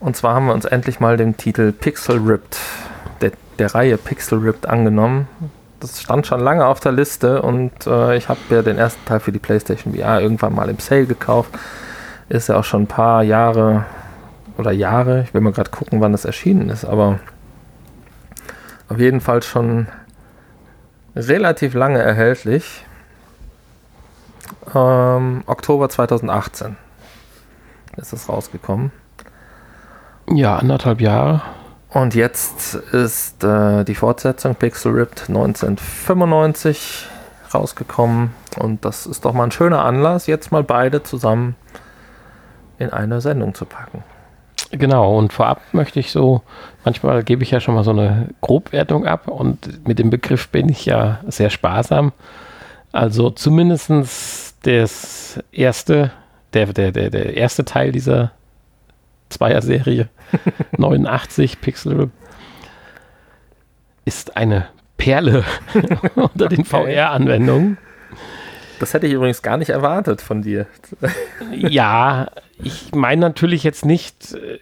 Und zwar haben wir uns endlich mal dem Titel Pixel Ripped, der, der Reihe Pixel Ripped angenommen. Das stand schon lange auf der Liste und äh, ich habe ja den ersten Teil für die PlayStation VR irgendwann mal im Sale gekauft. Ist ja auch schon ein paar Jahre oder Jahre, ich will mal gerade gucken, wann das erschienen ist, aber auf jeden Fall schon relativ lange erhältlich. Ähm, Oktober 2018 ist es rausgekommen. Ja, anderthalb Jahre. Und jetzt ist äh, die Fortsetzung Pixel Ripped 1995 rausgekommen. Und das ist doch mal ein schöner Anlass, jetzt mal beide zusammen in eine Sendung zu packen. Genau, und vorab möchte ich so, manchmal gebe ich ja schon mal so eine Grobwertung ab und mit dem Begriff bin ich ja sehr sparsam. Also zumindest das erste, der, der, der, der erste Teil dieser Zweier-Serie 89 Pixel ist eine Perle unter den VR-Anwendungen. Das hätte ich übrigens gar nicht erwartet von dir. ja, ich meine natürlich jetzt nicht, äh,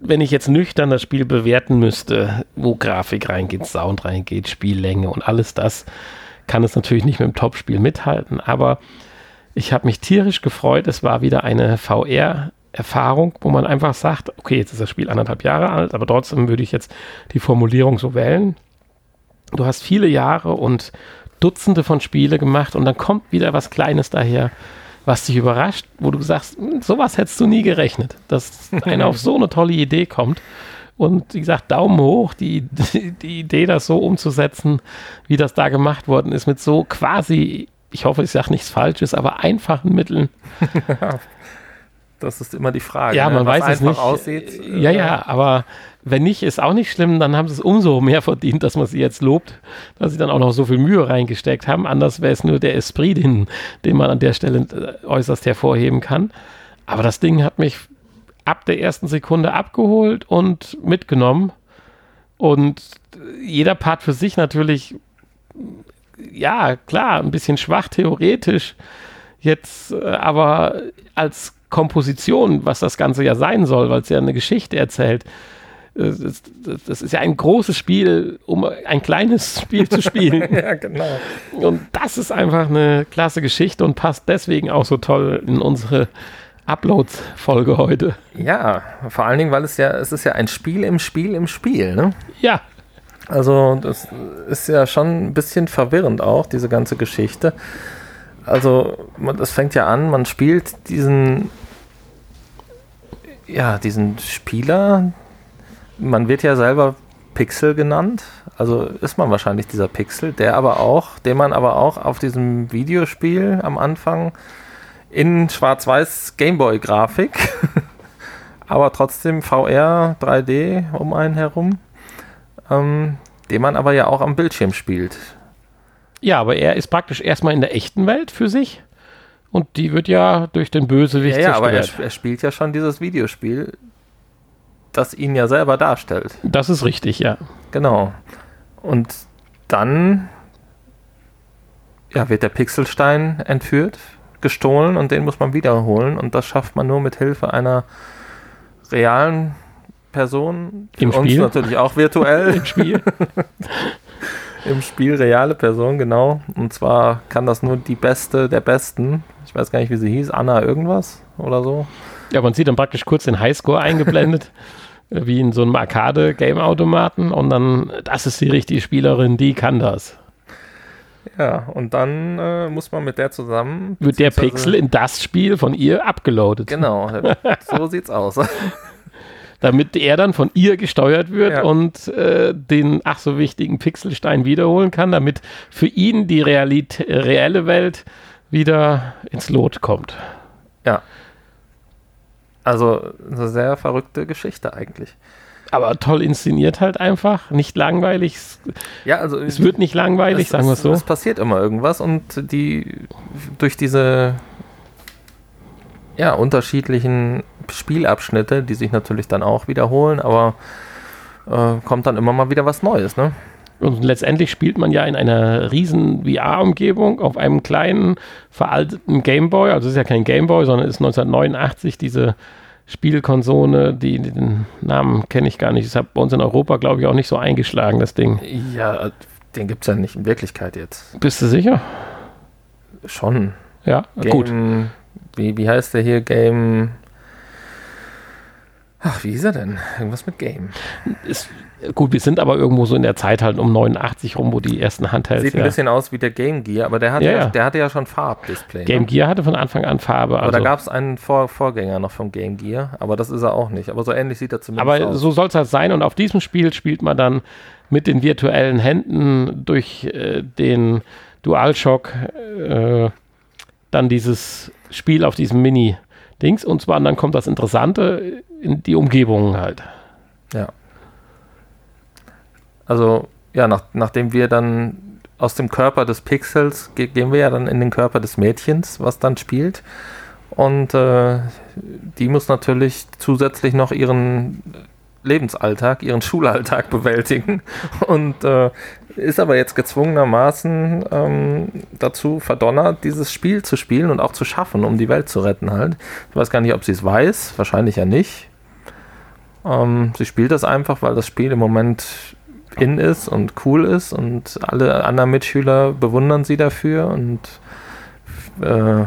wenn ich jetzt nüchtern das Spiel bewerten müsste, wo Grafik reingeht, Sound reingeht, Spiellänge und alles das, kann es natürlich nicht mit dem Top-Spiel mithalten. Aber ich habe mich tierisch gefreut. Es war wieder eine VR Erfahrung, wo man einfach sagt, okay, jetzt ist das Spiel anderthalb Jahre alt, aber trotzdem würde ich jetzt die Formulierung so wählen. Du hast viele Jahre und Dutzende von Spiele gemacht und dann kommt wieder was Kleines daher, was dich überrascht, wo du sagst, hm, sowas hättest du nie gerechnet, dass einer auf so eine tolle Idee kommt. Und wie gesagt, Daumen hoch, die, die, die Idee, das so umzusetzen, wie das da gemacht worden ist, mit so quasi, ich hoffe, ich sage nichts Falsches, aber einfachen Mitteln. das ist immer die Frage. Ja, ne? man Was weiß es nicht. aussieht. ja, äh, ja, aber wenn nicht, ist auch nicht schlimm, dann haben sie es umso mehr verdient, dass man sie jetzt lobt, dass sie dann auch noch so viel Mühe reingesteckt haben. Anders wäre es nur der Esprit, den, den man an der Stelle äh, äußerst hervorheben kann. Aber das Ding hat mich ab der ersten Sekunde abgeholt und mitgenommen. Und jeder Part für sich natürlich, ja, klar, ein bisschen schwach theoretisch. Jetzt äh, aber als Komposition, was das Ganze ja sein soll, weil es ja eine Geschichte erzählt. äh, Das, das, das ist ja ein großes Spiel, um ein kleines Spiel zu spielen. ja, genau. Und das ist einfach eine klasse Geschichte und passt deswegen auch so toll in unsere Uploads-Folge heute. Ja, vor allen Dingen, weil es ja, es ist ja ein Spiel im Spiel im Spiel, ne? Ja, Also, das ist ja schon ein bisschen verwirrend auch, diese ganze Geschichte. Also, das fängt ja an, man spielt diesen, ja, diesen Spieler. Man wird ja selber Pixel genannt. Also ist man wahrscheinlich dieser Pixel, der aber auch, den man aber auch auf diesem Videospiel am Anfang in schwarz-weiß Gameboy-Grafik, aber trotzdem VR 3D um einen herum, ähm, den man aber ja auch am Bildschirm spielt. ja, aber er ist praktisch erstmal in der echten Welt für sich und die wird ja durch den Bösewicht Ja, ja, aber er, er spielt ja schon dieses Videospiel, das ihn ja selber darstellt. Das ist richtig, ja. Genau. Und dann ja, wird der Pixelstein entführt, gestohlen und den muss man wiederholen. Und das schafft man nur mit Hilfe einer realen Person. Für Im uns Spiel? natürlich auch virtuell. Im Spiel. Im Spiel reale Person, genau. Und zwar kann das nur die Beste der Besten. Ich weiß gar nicht, wie sie hieß. Anna irgendwas oder so. ja, man sieht dann praktisch kurz den Highscore eingeblendet, wie in so einem Arcade-Game-Automaten und dann, das ist die richtige Spielerin, die kann das. Ja, und dann äh, muss man mit der zusammen. Wird der Pixel in das Spiel von ihr abgeloadet. Genau, so sieht's aus. damit er dann von ihr gesteuert wird Ja. und äh, den ach so wichtigen Pixelstein wiederholen kann, damit für ihn die Realit reelle Welt wieder ins Lot kommt. Ja. Also eine sehr verrückte Geschichte eigentlich. Aber toll inszeniert halt einfach, nicht langweilig. Es- Ja, also Es wird nicht langweilig, es, sagen wir es so. Es passiert immer irgendwas und die durch diese ja, unterschiedlichen Spielabschnitte, die sich natürlich dann auch wiederholen, aber äh, kommt dann immer mal wieder was Neues, ne? Und letztendlich spielt man ja in einer riesen VR-Umgebung auf einem kleinen, veralteten Gameboy. Also es ist ja kein Gameboy, sondern ist 1989 diese Spielkonsole, die den Namen kenne ich gar nicht. Das hat bei uns in Europa, glaube ich, auch nicht so eingeschlagen, das Ding. Ja, den gibt es ja nicht in Wirklichkeit jetzt. Bist du sicher? Schon. Ja, Game, gut. Wie, wie heißt der hier? Game. Ach, wie hieß er denn? Irgendwas mit Game. Ist, gut, wir sind aber irgendwo so in der Zeit halt um 89 rum, wo die ersten Handhelds Sieht ein ja. bisschen aus wie der Game Gear, aber der hatte Ja, ja. Der hatte ja schon Farbdisplay. Game ne? Gear hatte von Anfang an Farbe. Aber Also, da gab es einen Vor Vorgänger noch vom Game Gear, aber das ist er auch nicht. Aber so ähnlich sieht er zumindest aber aus. so soll es halt sein. Und auf diesem Spiel spielt man dann mit den virtuellen Händen durch äh, den DualShock äh, dann dieses Spiel auf diesem Mini-Dings. Und zwar dann kommt das Interessante in die Umgebungen halt. Ja. Also, ja, nach, nachdem wir dann aus dem Körper des Pixels ge gehen wir ja dann in den Körper des Mädchens, was dann spielt. Und äh, die muss natürlich zusätzlich noch ihren Lebensalltag, ihren Schulalltag bewältigen und äh, ist aber jetzt gezwungenermaßen ähm, dazu verdonnert, dieses Spiel zu spielen und auch zu schaffen, um die Welt zu retten halt. Ich weiß gar nicht, ob sie es weiß, wahrscheinlich ja nicht. Ähm, sie spielt das einfach, weil das Spiel im Moment in ist und cool ist und alle anderen Mitschüler bewundern sie dafür und äh,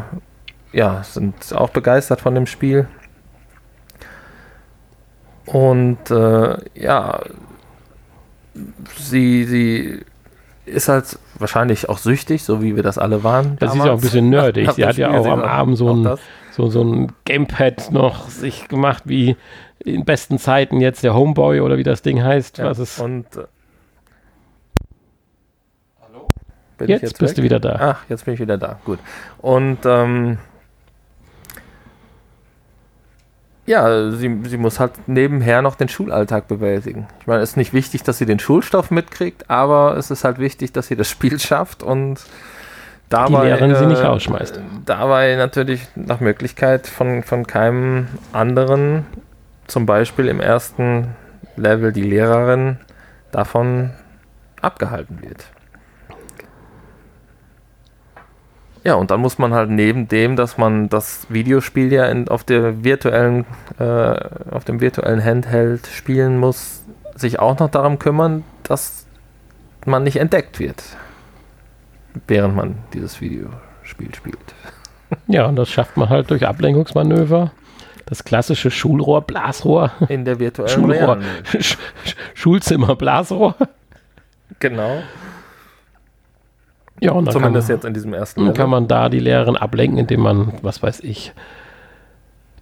ja, sind auch begeistert von dem Spiel. Und äh, ja, sie, sie ist halt wahrscheinlich auch süchtig, so wie wir das alle waren. Das ist ja auch ein bisschen nerdig. Sie hat ja auch am Abend so ein, so, so ein Gamepad noch sich gemacht, wie in besten Zeiten jetzt der Homeboy oder wie das Ding heißt. Ja, was ist. Und äh, Bin jetzt, jetzt bist weg? du wieder da. Ach, jetzt bin ich wieder da. Gut. Und ähm, ja, sie, sie muss halt nebenher noch den Schulalltag bewältigen. Ich meine, es ist nicht wichtig, dass sie den Schulstoff mitkriegt, aber es ist halt wichtig, dass sie das Spiel schafft und dabei, Die Lehrerin äh, sie nicht rausschmeißt. Dabei natürlich nach Möglichkeit von, von keinem anderen, zum Beispiel im ersten Level die Lehrerin, davon abgehalten wird. Ja, und dann muss man halt neben dem, dass man das Videospiel ja in, auf der virtuellen, äh, auf dem virtuellen Handheld spielen muss, sich auch noch darum kümmern, dass man nicht entdeckt wird, während man dieses Videospiel spielt. Ja, und das schafft man halt durch Ablenkungsmanöver. Das klassische Schulrohr, Blasrohr. In der virtuellen Schulrohr. Schulzimmer, Blasrohr. Genau. Ja, und dann Zumindest man, jetzt in diesem ersten Level. kann man da die Lehrerin ablenken, indem man, was weiß ich,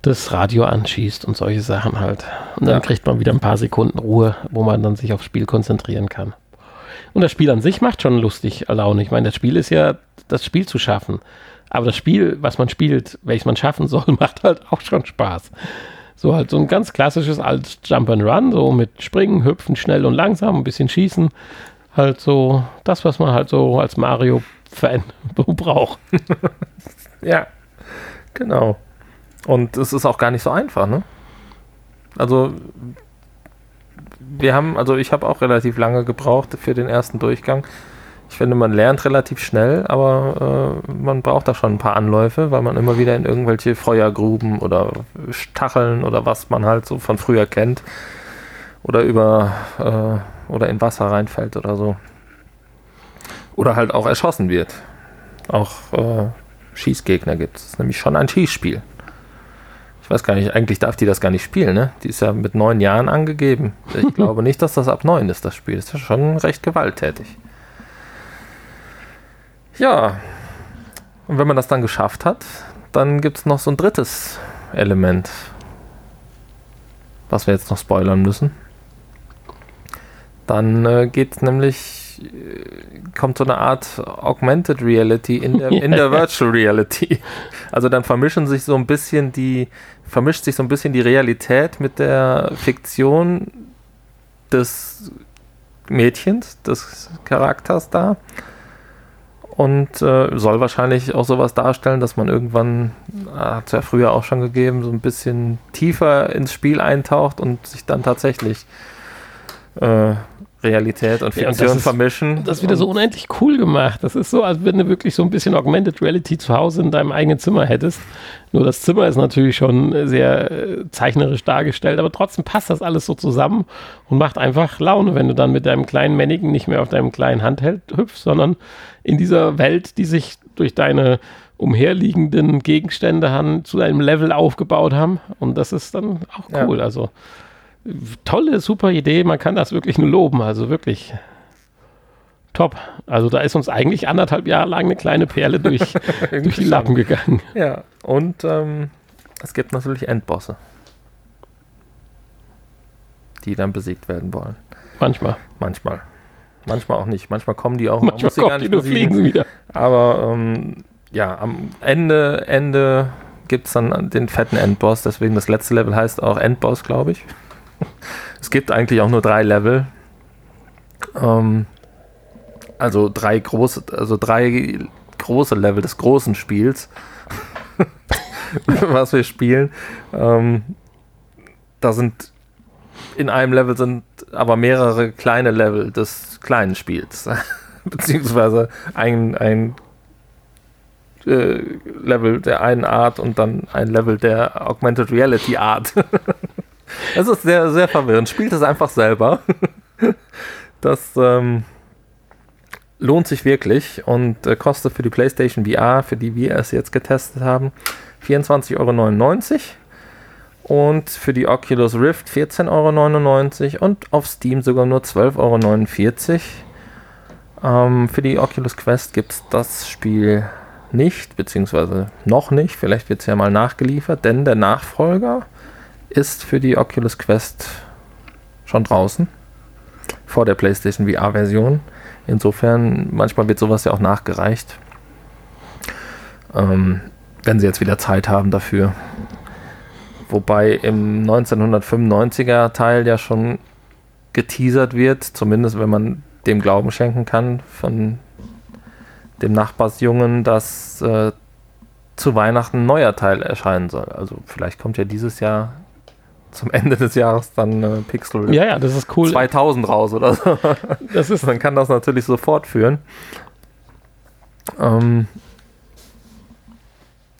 das Radio anschießt und solche Sachen halt. Und dann ja. kriegt man wieder ein paar Sekunden Ruhe, wo man dann sich aufs Spiel konzentrieren kann. Und das Spiel an sich macht schon lustig Laune. Ich meine, das Spiel ist ja, das Spiel zu schaffen. Aber das Spiel, was man spielt, welches man schaffen soll, macht halt auch schon Spaß. So halt so ein ganz klassisches altes Jump and Run, so mit Springen, Hüpfen, schnell und langsam, ein bisschen schießen halt so das, was man halt so als Mario-Fan braucht. ja, genau. Und es ist auch gar nicht so einfach, ne? Also, wir haben, also ich habe auch relativ lange gebraucht für den ersten Durchgang. Ich finde, man lernt relativ schnell, aber äh, man braucht da schon ein paar Anläufe, weil man immer wieder in irgendwelche Feuergruben oder Stacheln oder was man halt so von früher kennt oder über äh, oder in Wasser reinfällt oder so. Oder halt auch erschossen wird. Auch äh, Schießgegner gibt es. Das ist nämlich schon ein Schießspiel. Ich weiß gar nicht, eigentlich darf die das gar nicht spielen, ne? Die ist ja mit neun Jahren angegeben. Ich glaube nicht, dass das ab neun ist, das Spiel. Das ist ja schon recht gewalttätig. Ja. Und wenn man das dann geschafft hat, dann gibt es noch so ein drittes Element, was wir jetzt noch spoilern müssen. Dann äh, geht nämlich, äh, kommt so eine Art Augmented Reality in der, in der Virtual Reality. Also dann vermischen sich so ein bisschen die, vermischt sich so ein bisschen die Realität mit der Fiktion des Mädchens, des Charakters da. Und äh, soll wahrscheinlich auch sowas darstellen, dass man irgendwann, äh, hat es ja früher auch schon gegeben, so ein bisschen tiefer ins Spiel eintaucht und sich dann tatsächlich äh, Realität und Fiktion ja, und vermischen. Das ist wieder so unendlich cool gemacht. Das ist so, als wenn du wirklich so ein bisschen Augmented Reality zu Hause in deinem eigenen Zimmer hättest. Nur das Zimmer ist natürlich schon sehr äh, zeichnerisch dargestellt, aber trotzdem passt das alles so zusammen und macht einfach Laune, wenn du dann mit deinem kleinen Mannequin nicht mehr auf deinem kleinen Handheld hüpfst, sondern in dieser Welt, die sich durch deine umherliegenden Gegenstände zu einem Level aufgebaut haben. Und das ist dann auch cool. Ja. Also tolle, super Idee. Man kann das wirklich nur loben. Also wirklich top. Also da ist uns eigentlich anderthalb Jahre lang eine kleine Perle durch, durch die Lappen gegangen. Ja, und ähm, es gibt natürlich Endbosse, die dann besiegt werden wollen. Manchmal. Manchmal. Manchmal auch nicht. Manchmal kommen die auch. Manchmal muss sie gar nicht die, fliegen sie wieder. Aber ähm, ja, am Ende, Ende gibt es dann den fetten Endboss. Deswegen das letzte Level heißt auch Endboss, glaube ich. Es gibt eigentlich auch nur drei Level. Ähm, also drei große, also drei große Level des großen Spiels, was wir spielen. Ähm, da sind in einem Level sind aber mehrere kleine Level des kleinen Spiels. Beziehungsweise ein, ein äh, Level der einen Art und dann ein Level der Augmented Reality Art. Es ist sehr, sehr verwirrend. Spielt es einfach selber. Das ähm, lohnt sich wirklich und äh, kostet für die PlayStation VR, für die wir es jetzt getestet haben, 24,99 Euro. Und für die Oculus Rift 14,99 Euro und auf Steam sogar nur 12,49 Euro. Ähm, für die Oculus Quest gibt es das Spiel nicht, beziehungsweise noch nicht. Vielleicht wird es ja mal nachgeliefert, denn der Nachfolger ist für die Oculus Quest schon draußen. Vor der PlayStation VR-Version. Insofern, manchmal wird sowas ja auch nachgereicht. Ähm, wenn sie jetzt wieder Zeit haben dafür. Wobei im 1995er Teil ja schon geteasert wird, zumindest wenn man dem Glauben schenken kann, von dem Nachbarsjungen, dass äh, zu Weihnachten ein neuer Teil erscheinen soll. Also vielleicht kommt ja dieses Jahr zum Ende des Jahres dann äh, Pixel ja, ja, das ist cool. 2000 raus oder so. Das ist, man kann das natürlich so fortführen. Ähm,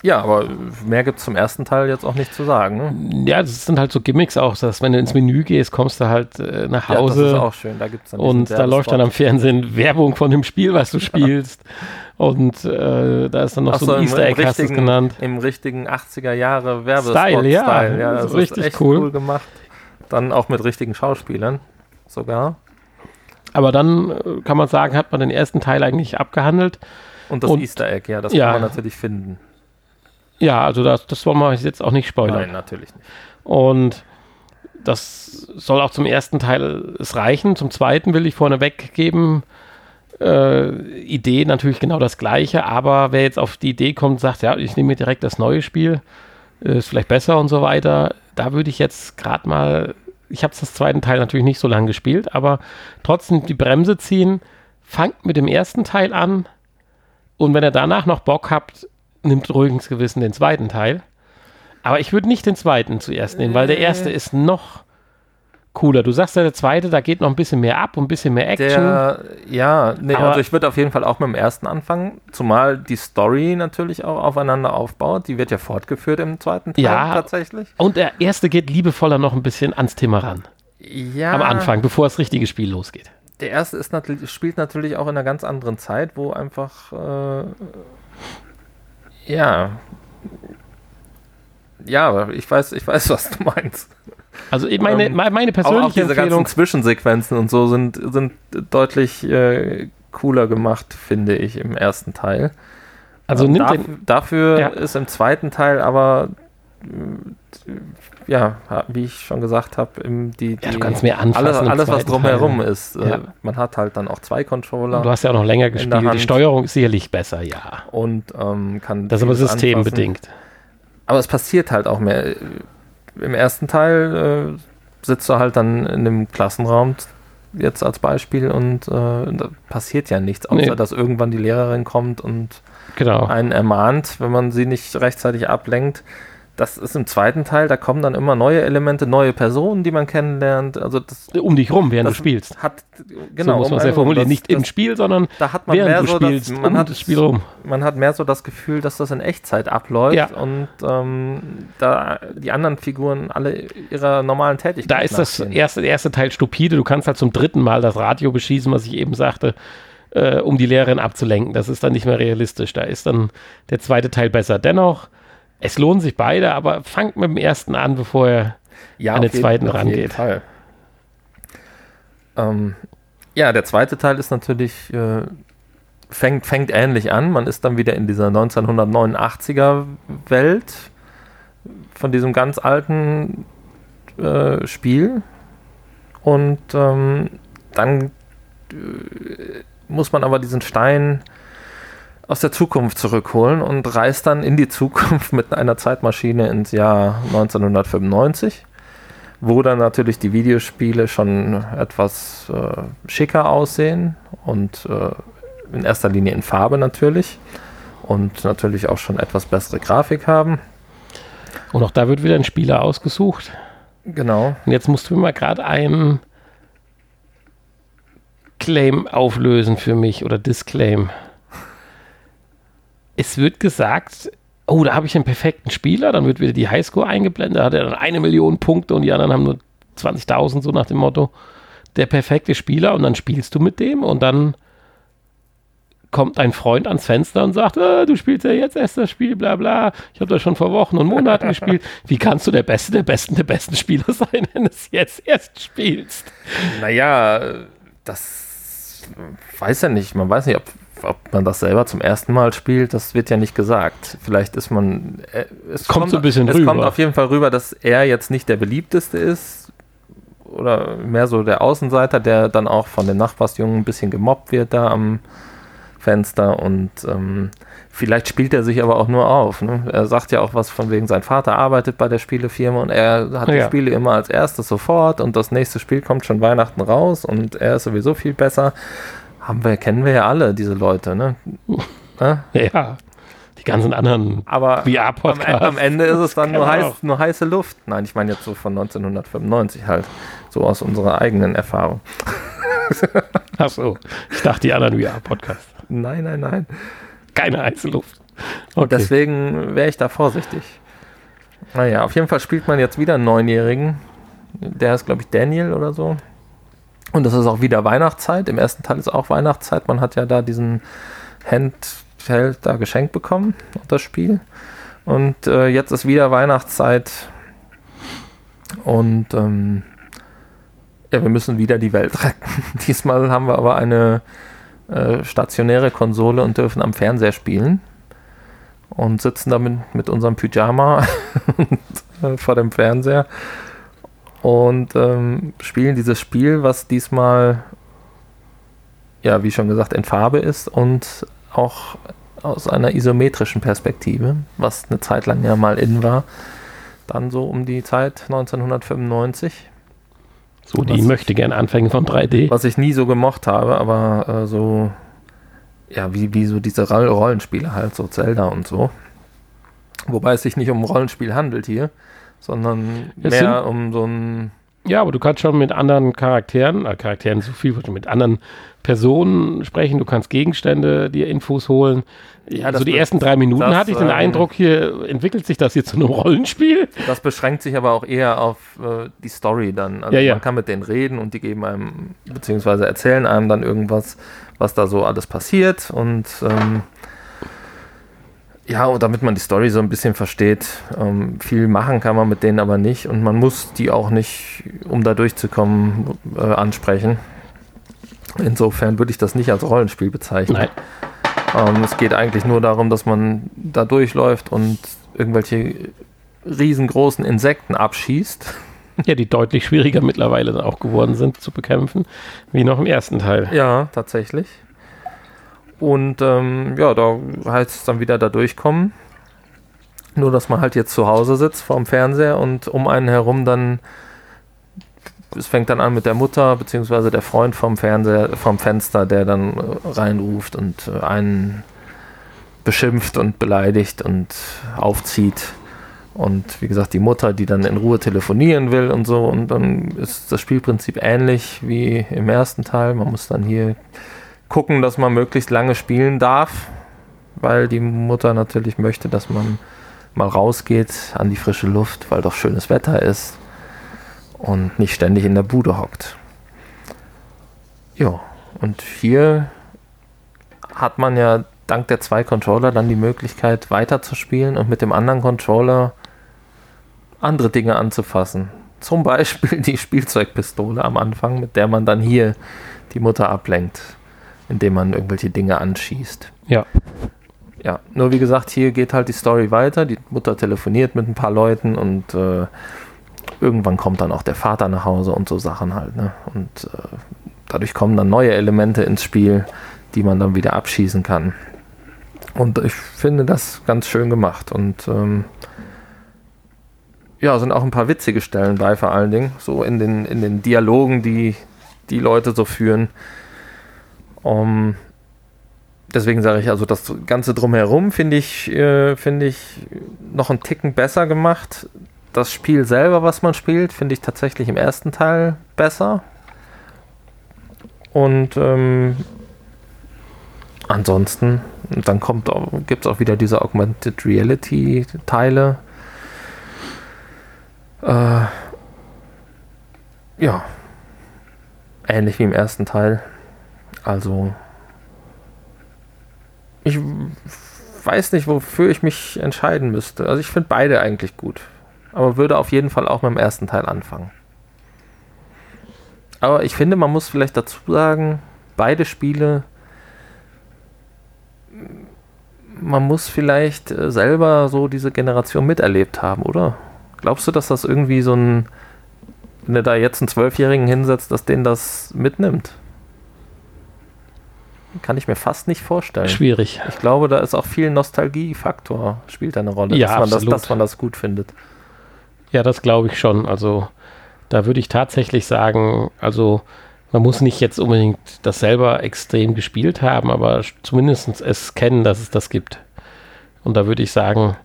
ja, aber mehr gibt es zum ersten Teil jetzt auch nicht zu sagen. Ne? Ja, das sind halt so Gimmicks auch, dass wenn du ins Menü gehst, kommst du halt äh, nach Hause. Ja, das ist auch schön. Da gibt's dann und da läuft dann am Fernsehen Werbung von dem Spiel, was du spielst. und äh, da ist dann noch Ach so ein Easter Egg, hast du es genannt. Im richtigen 80er Jahre Werbespot Style, ja. Style. ja das, das ist richtig ist echt cool. cool gemacht. Dann auch mit richtigen Schauspielern sogar. Aber dann äh, kann man sagen, hat man den ersten Teil eigentlich abgehandelt. Und das und, Easter Egg, ja, das ja, kann man natürlich finden. Ja, also das, das wollen wir jetzt auch nicht spoilern. Nein, natürlich nicht. Und das soll auch zum ersten Teil es reichen. Zum zweiten will ich vorne weggeben. Äh, Idee natürlich genau das gleiche, aber wer jetzt auf die Idee kommt, sagt, ja, ich nehme mir direkt das neue Spiel, ist vielleicht besser und so weiter, da würde ich jetzt gerade mal, ich habe das zweiten Teil natürlich nicht so lange gespielt, aber trotzdem die Bremse ziehen, fangt mit dem ersten Teil an und wenn ihr danach noch Bock habt, nimmt ruhiges Gewissen den zweiten Teil. Aber ich würde nicht den zweiten zuerst nehmen, weil der erste ist noch cooler. Du sagst ja, der zweite, da geht noch ein bisschen mehr ab und ein bisschen mehr Action. Der, ja, nee, also ich würde auf jeden Fall auch mit dem ersten anfangen, zumal die Story natürlich auch aufeinander aufbaut. Die wird ja fortgeführt im zweiten Teil ja, tatsächlich. Und der erste geht liebevoller noch ein bisschen ans Thema ran. Ja. Am Anfang, bevor das richtige Spiel losgeht. Der erste ist natürlich, spielt natürlich auch in einer ganz anderen Zeit, wo einfach äh, ja. Ja, ich weiß, ich weiß, was du meinst. Also meine, ähm, meine persönliche auch, auch diese Empfehlung, ganzen Zwischensequenzen und so sind, sind deutlich äh, cooler gemacht, finde ich, im ersten Teil. Also ähm, nimmt dafür, den, dafür ja. ist im zweiten Teil aber ja, wie ich schon gesagt habe, die, die ja, du kannst mir anfassen alles, alles was drumherum Teil. ist. Äh, ja. Man hat halt dann auch zwei Controller. Du hast ja auch noch länger gespielt. Die Steuerung ist sicherlich besser, ja. Und ähm, kann. Das ist aber systembedingt. Anfassen. Aber es passiert halt auch mehr. Im ersten Teil äh, sitzt du halt dann in dem Klassenraum jetzt als Beispiel und äh, da passiert ja nichts, außer nee. dass irgendwann die Lehrerin kommt und genau. einen ermahnt, wenn man sie nicht rechtzeitig ablenkt das ist im zweiten Teil, da kommen dann immer neue Elemente, neue Personen, die man kennenlernt. Also das, um dich rum, während du spielst. Hat, genau, so muss man um sehr formulieren. Nicht das, im Spiel, sondern da hat man während mehr du spielst, das, man um hat, das Spiel rum. Man hat mehr so das Gefühl, dass das in Echtzeit abläuft ja. und ähm, da die anderen Figuren alle ihrer normalen Tätigkeit Da ist das erste, erste Teil stupide. Du kannst halt zum dritten Mal das Radio beschießen, was ich eben sagte äh, um die Lehrerin abzulenken. Das ist dann nicht mehr realistisch. Da ist dann der zweite Teil besser. Dennoch es lohnen sich beide, aber fangt mit dem ersten an, bevor er ja, an den zweiten rangeht. Jeden. Ähm, ja, der zweite Teil ist natürlich, äh, fängt, fängt ähnlich an. Man ist dann wieder in dieser 1989er Welt von diesem ganz alten äh, Spiel. Und ähm, dann äh, muss man aber diesen Stein aus der Zukunft zurückholen und reist dann in die Zukunft mit einer Zeitmaschine ins Jahr 1995, wo dann natürlich die Videospiele schon etwas äh, schicker aussehen und äh, in erster Linie in Farbe natürlich und natürlich auch schon etwas bessere Grafik haben. Und auch da wird wieder ein Spieler ausgesucht. Genau. Und jetzt musst du mir mal gerade einen Claim auflösen für mich oder Disclaim es wird gesagt, oh, da habe ich einen perfekten Spieler, dann wird wieder die Highscore eingeblendet, da hat er dann eine Million Punkte und die anderen haben nur 20.000, so nach dem Motto, der perfekte Spieler und dann spielst du mit dem und dann kommt ein Freund ans Fenster und sagt, ah, du spielst ja jetzt erst das Spiel, bla bla, ich habe das schon vor Wochen und Monaten gespielt. Wie kannst du der Beste, der Besten, der besten Spieler sein, wenn du es jetzt erst spielst? Naja, das weiß ja nicht, man weiß nicht, ob, ob man das selber zum ersten Mal spielt, das wird ja nicht gesagt. Vielleicht ist man. Äh, es kommt, kommt so ein bisschen es rüber. Es kommt auf jeden Fall rüber, dass er jetzt nicht der beliebteste ist. Oder mehr so der Außenseiter, der dann auch von den Nachbarsjungen ein bisschen gemobbt wird da am Fenster. Und ähm, Vielleicht spielt er sich aber auch nur auf. Ne? Er sagt ja auch was von wegen, sein Vater arbeitet bei der Spielefirma und er hat ja. die Spiele immer als erstes sofort und das nächste Spiel kommt schon Weihnachten raus und er ist sowieso viel besser. Haben wir, kennen wir ja alle, diese Leute, ne? Ja. Die ganzen anderen aber VR-Podcasts. Am, am, Ende ist es dann nur, heiß, nur heiße Luft. Nein, ich meine jetzt so von 1995 halt. So aus unserer eigenen Erfahrung. Ach so. Ich dachte, die anderen VR-Podcasts. Nein, nein, nein keine heiße Luft. Okay. Deswegen wäre ich da vorsichtig. Naja, auf jeden Fall spielt man jetzt wieder einen Neunjährigen. Der ist, glaube ich, Daniel oder so. Und das ist auch wieder Weihnachtszeit. Im ersten Teil ist auch Weihnachtszeit. Man hat ja da diesen Handheld da geschenkt bekommen, das Spiel. Und äh, jetzt ist wieder Weihnachtszeit. Und ähm, ja, wir müssen wieder die Welt retten. Diesmal haben wir aber eine äh, stationäre Konsole und dürfen am Fernseher spielen und sitzen damit mit unserem Pyjama äh, vor dem Fernseher und ähm, spielen dieses Spiel, was diesmal, ja, wie schon gesagt, in Farbe ist und auch aus einer isometrischen Perspektive, was eine Zeit lang ja mal in war. Dann so um die Zeit 1995. So die möchte gern Anfänge von 3D. Was ich nie so gemocht habe, aber äh, so, ja, wie, wie so diese Rollenspiele halt, so Zelda und so. Wobei es sich nicht um ein Rollenspiel handelt hier, sondern es mehr um so ein. Ja, aber du kannst schon mit anderen Charakteren, äh, Charakteren so viel, mit anderen Personen sprechen, du kannst Gegenstände dir Infos holen. Ja, also die ersten drei Minuten das, hatte ich den äh, Eindruck, hier entwickelt sich das jetzt zu einem Rollenspiel. Das beschränkt sich aber auch eher auf äh, die Story dann. Also ja, ja. man kann mit denen reden und die geben einem, beziehungsweise erzählen einem dann irgendwas, was da so alles passiert und ähm, ja, und damit man die Story so ein bisschen versteht, ähm, viel machen kann man mit denen aber nicht und man muss die auch nicht, um da durchzukommen, äh, ansprechen. Insofern würde ich das nicht als Rollenspiel bezeichnen. Nein. Ähm, es geht eigentlich nur darum, dass man da durchläuft und irgendwelche riesengroßen Insekten abschießt. Ja, die deutlich schwieriger mittlerweile auch geworden sind zu bekämpfen, wie noch im ersten Teil. Ja, tatsächlich. Und ähm, ja, da heißt es dann wieder da durchkommen. Nur, dass man halt jetzt zu Hause sitzt vorm Fernseher und um einen herum dann es fängt dann an mit der Mutter beziehungsweise der Freund vom Fernseher, vom Fenster, der dann äh, reinruft und äh, einen beschimpft und beleidigt und aufzieht. Und wie gesagt, die Mutter, die dann in Ruhe telefonieren will und so. Und dann ist das Spielprinzip ähnlich wie im ersten Teil. Man muss dann hier gucken, dass man möglichst lange spielen darf, weil die Mutter natürlich möchte, dass man mal rausgeht an die frische Luft, weil doch schönes Wetter ist und nicht ständig in der Bude hockt. Ja, und hier hat man ja dank der zwei Controller dann die Möglichkeit weiterzuspielen und mit dem anderen Controller andere Dinge anzufassen. Zum Beispiel die Spielzeugpistole am Anfang, mit der man dann hier die Mutter ablenkt, indem man irgendwelche Dinge anschießt. Ja. Ja, nur wie gesagt, hier geht halt die Story weiter. Die Mutter telefoniert mit ein paar Leuten und äh, irgendwann kommt dann auch der Vater nach Hause und so Sachen halt. Ne? Und äh, dadurch kommen dann neue Elemente ins Spiel, die man dann wieder abschießen kann. Und ich finde das ganz schön gemacht. Und ähm, ja, sind auch ein paar witzige Stellen bei, vor allen Dingen. So in den, in den Dialogen, die die Leute so führen. Um, deswegen sage ich also, das Ganze drumherum finde ich, äh, finde ich noch einen Ticken besser gemacht das Spiel selber, was man spielt, finde ich tatsächlich im ersten Teil besser. Und ähm, ansonsten, dann kommt gibt es auch wieder diese Augmented Reality Teile. Äh, ja, ähnlich wie im ersten Teil. Also, ich weiß nicht, wofür ich mich entscheiden müsste. Also ich finde beide eigentlich gut aber würde auf jeden Fall auch mit dem ersten Teil anfangen. Aber ich finde, man muss vielleicht dazu sagen, beide Spiele, man muss vielleicht äh, selber so diese Generation miterlebt haben, oder? Glaubst du, dass das irgendwie so ein, wenn du da jetzt einen Zwölfjährigen hinsetzt, dass den das mitnimmt? Kann ich mir fast nicht vorstellen. Schwierig. Ich glaube, da ist auch viel Nostalgiefaktor, spielt eine Rolle, Ja, dass, man das, dass man das gut findet. Ja, das glaube ich schon. Also da würde ich tatsächlich sagen, also man muss nicht jetzt unbedingt das selber extrem gespielt haben, aber zumindest es kennen, dass es das gibt. Und da würde ich sagen,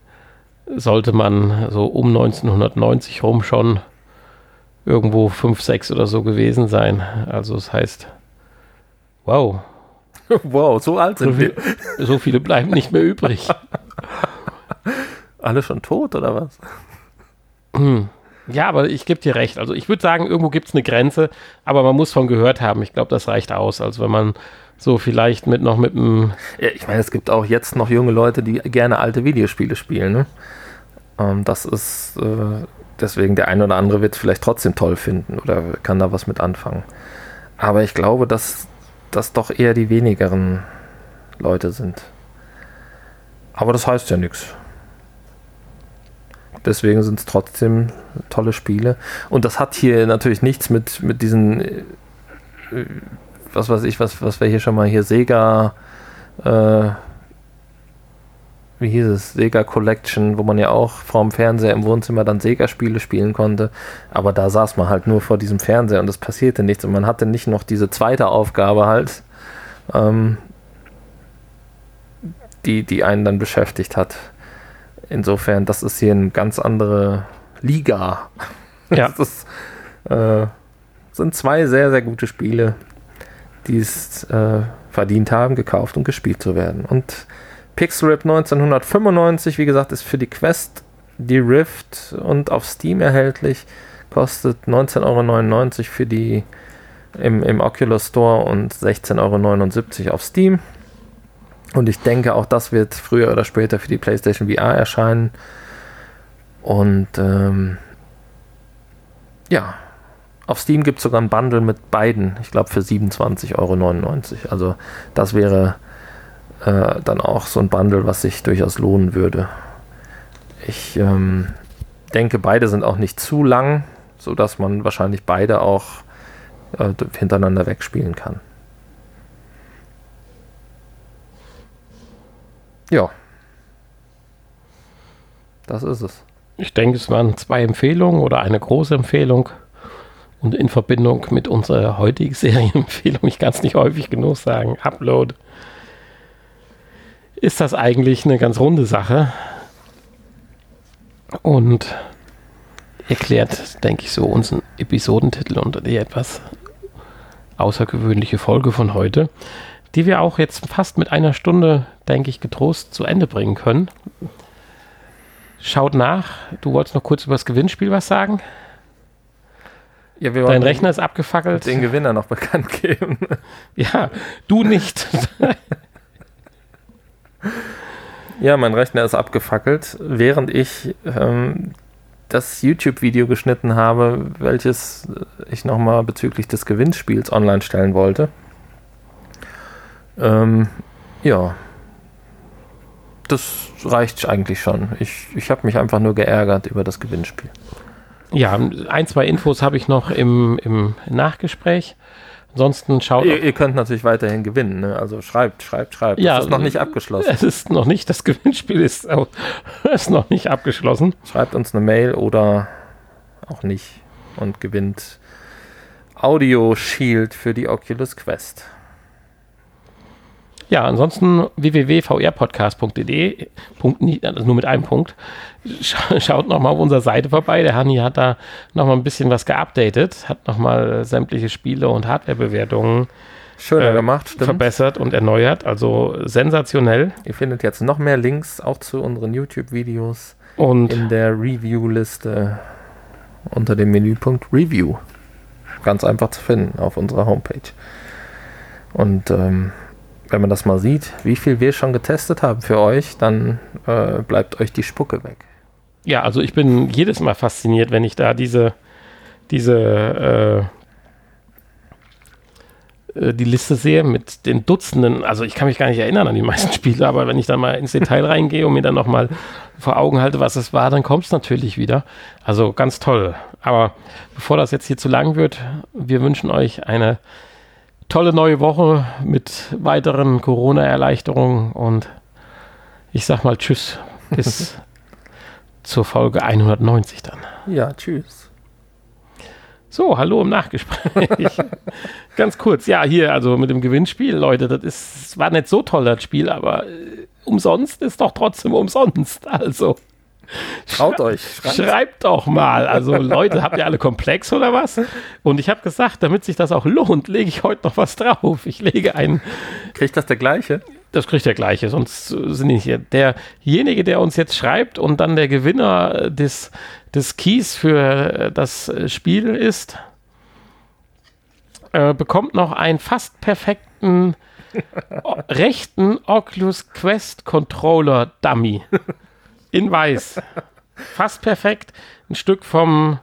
sollte man so um 1990 rum schon irgendwo 5, 6 oder so gewesen sein. Also das heißt, wow, wow, so alt so, sind wir. viel, so viele bleiben nicht mehr übrig. Alle schon tot oder was? Hm. Ja, aber ich gebe dir recht. Also ich würde sagen, irgendwo gibt es eine Grenze, aber man muss von gehört haben. Ich glaube, das reicht aus. Also wenn man so vielleicht mit noch mit einem, Ja, ich meine, es gibt auch jetzt noch junge Leute, die gerne alte Videospiele spielen. Ne? Ähm, das ist äh, deswegen der eine oder andere wird es vielleicht trotzdem toll finden oder kann da was mit anfangen. Aber ich glaube, dass das doch eher die wenigeren Leute sind. Aber das heißt ja nichts. Deswegen sind es trotzdem tolle Spiele. Und das hat hier natürlich nichts mit, mit diesen, äh, was weiß ich, was, was wir hier schon mal hier Sega, äh, wie hieß es, Sega Collection, wo man ja auch vorm Fernseher im Wohnzimmer dann Sega-Spiele spielen konnte. Aber da saß man halt nur vor diesem Fernseher und es passierte nichts. Und man hatte nicht noch diese zweite Aufgabe halt, ähm, die, die einen dann beschäftigt hat. Insofern, das ist hier eine ganz andere Liga. Ja. Das ist, äh, sind zwei sehr, sehr gute Spiele, die es äh, verdient haben, gekauft und gespielt zu werden. Und Pixelrip 1995, wie gesagt, ist für die Quest, die Rift und auf Steam erhältlich. Kostet 19,99 Euro für die im, im Oculus Store und 16,79 Euro auf Steam. Und ich denke, auch das wird früher oder später für die PlayStation VR erscheinen. Und ähm, ja, auf Steam gibt es sogar ein Bundle mit beiden, ich glaube für 27,99 Euro. Also das wäre äh, dann auch so ein Bundle, was sich durchaus lohnen würde. Ich ähm, denke, beide sind auch nicht zu lang, sodass man wahrscheinlich beide auch äh, hintereinander wegspielen kann. Ja. Das ist es. Ich denke, es waren zwei Empfehlungen oder eine große Empfehlung. Und in Verbindung mit unserer heutigen Serienempfehlung, ich kann es nicht häufig genug sagen, Upload, ist das eigentlich eine ganz runde Sache. Und erklärt, denke ich, so unseren Episodentitel und die etwas außergewöhnliche Folge von heute, die wir auch jetzt fast mit einer Stunde, denke ich, getrost zu Ende bringen können. Schaut nach. Du wolltest noch kurz über das Gewinnspiel was sagen? Ja, wir Dein Rechner ist abgefackelt. den Gewinner noch bekannt geben. Ja, du nicht. Ja, mein Rechner ist abgefackelt, während ich ähm, das YouTube-Video geschnitten habe, welches ich nochmal bezüglich des Gewinnspiels online stellen wollte. Ähm, ja, das reicht eigentlich schon. Ich, ich habe mich einfach nur geärgert über das Gewinnspiel. ja, ein, zwei Infos habe ich noch im, im Nachgespräch. Ansonsten schaut. Ihr, ihr könnt natürlich weiterhin gewinnen, ne? also schreibt, schreibt, schreibt. Ja, das ist noch nicht abgeschlossen. Es ist noch nicht, das Gewinnspiel ist, auch- ist noch nicht abgeschlossen. Schreibt uns eine Mail oder auch nicht und gewinnt Audio Shield für die Oculus Quest. Ja, ansonsten www.vrpodcast.de, also nur mit einem Punkt. Scha- Schaut nochmal auf unserer Seite vorbei. Der Hanni hat da nochmal ein bisschen was geupdatet, hat nochmal sämtliche Spiele und Hardwarebewertungen Schöner Äh, gemacht, stimmt. verbessert und erneuert. Also sensationell. Ihr findet jetzt noch mehr Links auch zu unseren YouTube-Videos Und in der Review-Liste unter dem Menüpunkt Review. Ganz einfach zu finden auf unserer Homepage. Und ähm, wenn man das mal sieht, wie viel wir schon getestet haben für euch, dann äh, bleibt euch die Spucke weg. ja, also ich bin jedes Mal fasziniert, wenn ich da diese, diese äh, die Liste sehe mit den Dutzenden, also ich kann mich gar nicht erinnern an die meisten Spiele, aber wenn ich dann mal ins Detail reingehe und mir dann nochmal vor Augen halte, was es war, dann kommt es natürlich wieder. Also ganz toll. Aber bevor das jetzt hier zu lang wird, wir wünschen euch eine tolle neue Woche mit weiteren Corona-Erleichterungen und ich sag mal Tschüss. Bis zur Folge 190 dann. Ja, tschüss. So, hallo im Nachgespräch. Ganz kurz, ja, hier, also mit dem Gewinnspiel, Leute, das ist, war nicht so toll, das Spiel, aber äh, umsonst ist doch trotzdem umsonst. Also. Traut euch. Schreibt. schreibt doch mal. Also, Leute, habt ihr alle Komplex oder was? Und ich habe gesagt, damit sich das auch lohnt, lege ich heute noch was drauf. Ich lege einen. Kriegt das der gleiche? Das kriegt der gleiche, sonst sind die nicht hier. Derjenige, der uns jetzt schreibt und dann der Gewinner des, des Keys für das Spiel ist, äh, bekommt noch einen fast perfekten rechten Oculus Quest Controller Dummy in weiß. Fast perfekt. Ein Stück vom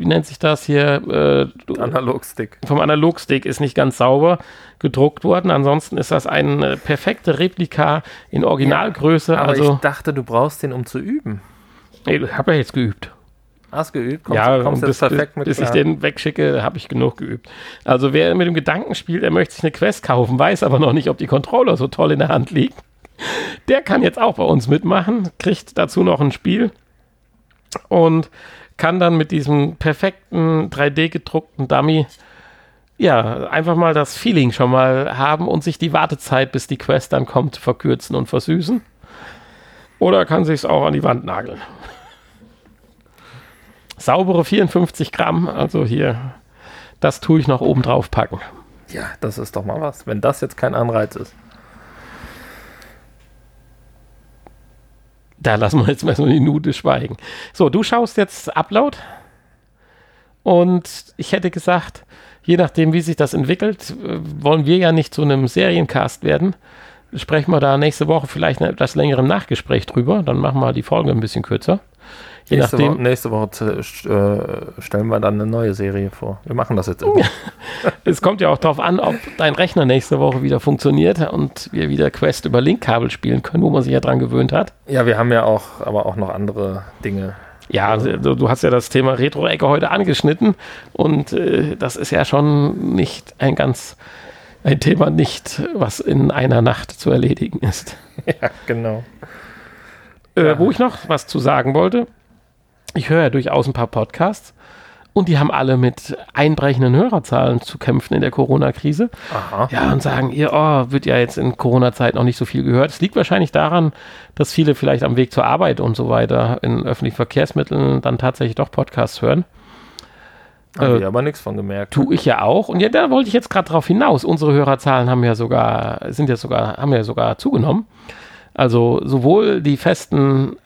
wie nennt sich das hier? Äh, Analogstick. Vom Analogstick ist nicht ganz sauber gedruckt worden. Ansonsten ist das ein äh, perfekte Replika in Originalgröße. Ja, aber also, ich dachte, du brauchst den, um zu üben. Ich habe ja jetzt geübt. Hast geübt? Kommst, ja, kommst bis, perfekt mit bis ich den wegschicke, habe ich genug geübt. Also wer mit dem Gedanken spielt, er möchte sich eine Quest kaufen, weiß aber noch nicht, ob die Controller so toll in der Hand liegen. Der kann jetzt auch bei uns mitmachen, kriegt dazu noch ein Spiel und kann dann mit diesem perfekten 3D gedruckten Dummy ja, einfach mal das Feeling schon mal haben und sich die Wartezeit, bis die Quest dann kommt, verkürzen und versüßen. Oder kann sich es auch an die Wand nageln. Saubere 54 Gramm, also hier, das tue ich noch oben drauf packen. Ja, das ist doch mal was, wenn das jetzt kein Anreiz ist. Da lassen wir jetzt mal so eine Minute schweigen. So, du schaust jetzt Upload. Und ich hätte gesagt, je nachdem, wie sich das entwickelt, äh, wollen wir ja nicht zu einem Seriencast werden. Sprechen wir da nächste Woche vielleicht etwas längerem Nachgespräch drüber. Dann machen wir die Folge ein bisschen kürzer. Je nächste, nachdem, Woche, nächste Woche äh, stellen wir dann eine neue Serie vor. Wir machen das jetzt immer. es kommt ja auch darauf an, ob dein Rechner nächste Woche wieder funktioniert und wir wieder Quest über Linkkabel spielen können, wo man sich ja dran gewöhnt hat. Ja, wir haben ja auch, aber auch noch andere Dinge. Ja, also, du hast ja das Thema Retro-Ecke heute angeschnitten und äh, das ist ja schon nicht ein ganz ein Thema nicht, was in einer Nacht zu erledigen ist. Ja, genau. Äh. Wo ich noch was zu sagen wollte, ich höre ja durchaus ein paar Podcasts und die haben alle mit einbrechenden Hörerzahlen zu kämpfen in der Corona-Krise. Ja, und sagen, ihr, oh, wird ja jetzt in Corona-Zeit noch nicht so viel gehört. Es liegt wahrscheinlich daran, dass viele vielleicht am Weg zur Arbeit und so weiter in öffentlichen Verkehrsmitteln dann tatsächlich doch Podcasts hören. Habe ich äh, aber nichts von gemerkt. Tue ich ja auch. Und ja, da wollte ich jetzt gerade drauf hinaus. Unsere Hörerzahlen haben ja sogar, sind ja sogar, haben ja sogar zugenommen. Also sowohl die festen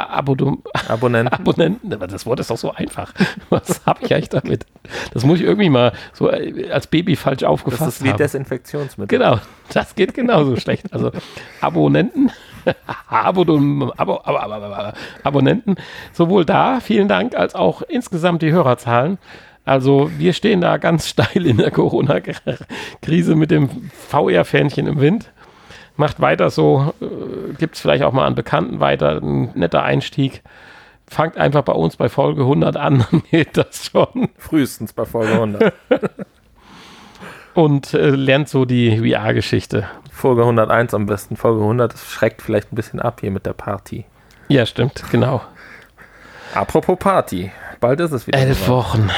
Abonnenten. Abonnenten. Aber das Wort ist doch so einfach. Was habe ich eigentlich damit? Das muss ich irgendwie mal so äh, als Baby falsch aufgefasst haben. Das ist wie haben. Desinfektionsmittel. Genau, das geht genauso schlecht. Also Abonnenten, Abonnenten, Abo, Abo, Abo, Abonnenten, sowohl da, vielen Dank, als auch insgesamt die Hörerzahlen. Also wir stehen da ganz steil in der Corona-Krise mit dem VR-Fähnchen im Wind macht weiter so, äh, gibt es vielleicht auch mal an Bekannten weiter, ein netter Einstieg. Fangt einfach bei uns bei Folge 100 an, dann geht das schon. Frühestens bei Folge 100. Und äh, lernt so die VR-Geschichte. Folge 101 am besten. Folge 100 schreckt vielleicht ein bisschen ab hier mit der Party. Ja, stimmt, genau. Apropos Party. Bald ist es wieder. Elf Wochen.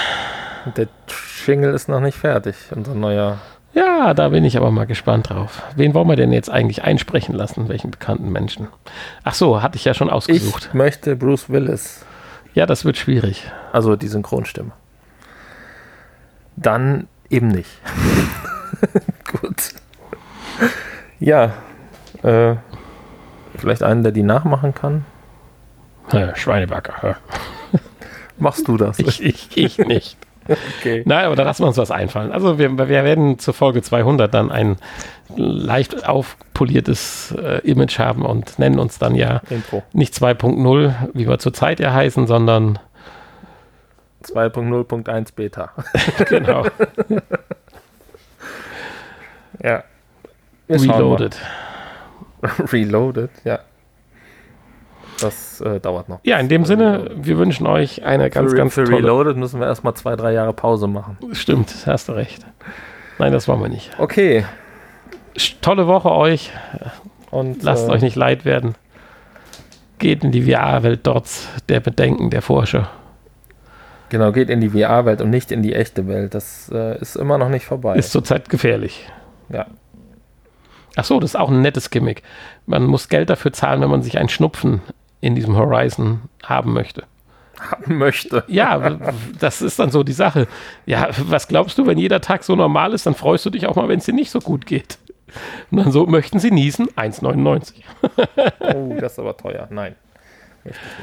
Der Schingel ist noch nicht fertig, unser neuer ja, da bin ich aber mal gespannt drauf. Wen wollen wir denn jetzt eigentlich einsprechen lassen? Welchen bekannten Menschen? Ach so, hatte ich ja schon ausgesucht. Ich möchte Bruce Willis. Ja, das wird schwierig. Also die Synchronstimme. Dann eben nicht. Gut. Ja, äh, vielleicht einen, der die nachmachen kann. Ja, Schweinebacker. Machst du das? Ich, ich, ich nicht. Okay. Nein, aber da lassen wir uns was einfallen. Also wir, wir werden zur Folge 200 dann ein leicht aufpoliertes äh, Image haben und nennen uns dann ja Intro. nicht 2.0, wie wir zurzeit ja heißen, sondern 2.0.1 Beta. genau. ja. Reloaded. Reloaded, ja. Das äh, dauert noch. Ja, in dem Sinne, wir wünschen euch eine ganz, für, ganz für tolle... Reloaded müssen wir erstmal zwei, drei Jahre Pause machen. Stimmt, hast du recht. Nein, das wollen wir nicht. Okay. Tolle Woche euch. Und Lasst äh, euch nicht leid werden. Geht in die VR-Welt trotz der Bedenken der Forscher. Genau, geht in die VR-Welt und nicht in die echte Welt. Das äh, ist immer noch nicht vorbei. Ist zurzeit gefährlich. ja. Ach so, das ist auch ein nettes Gimmick. Man muss Geld dafür zahlen, wenn man sich einen Schnupfen in diesem Horizon haben möchte. Haben möchte. Ja, das ist dann so die Sache. Ja, was glaubst du, wenn jeder Tag so normal ist, dann freust du dich auch mal, wenn es dir nicht so gut geht. Und dann so, möchten sie niesen? 1,99. Oh, das ist aber teuer. Nein. Möchte ich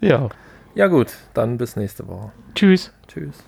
nicht. Ja, Ja, gut. Dann bis nächste Woche. tschüss. Tschüss.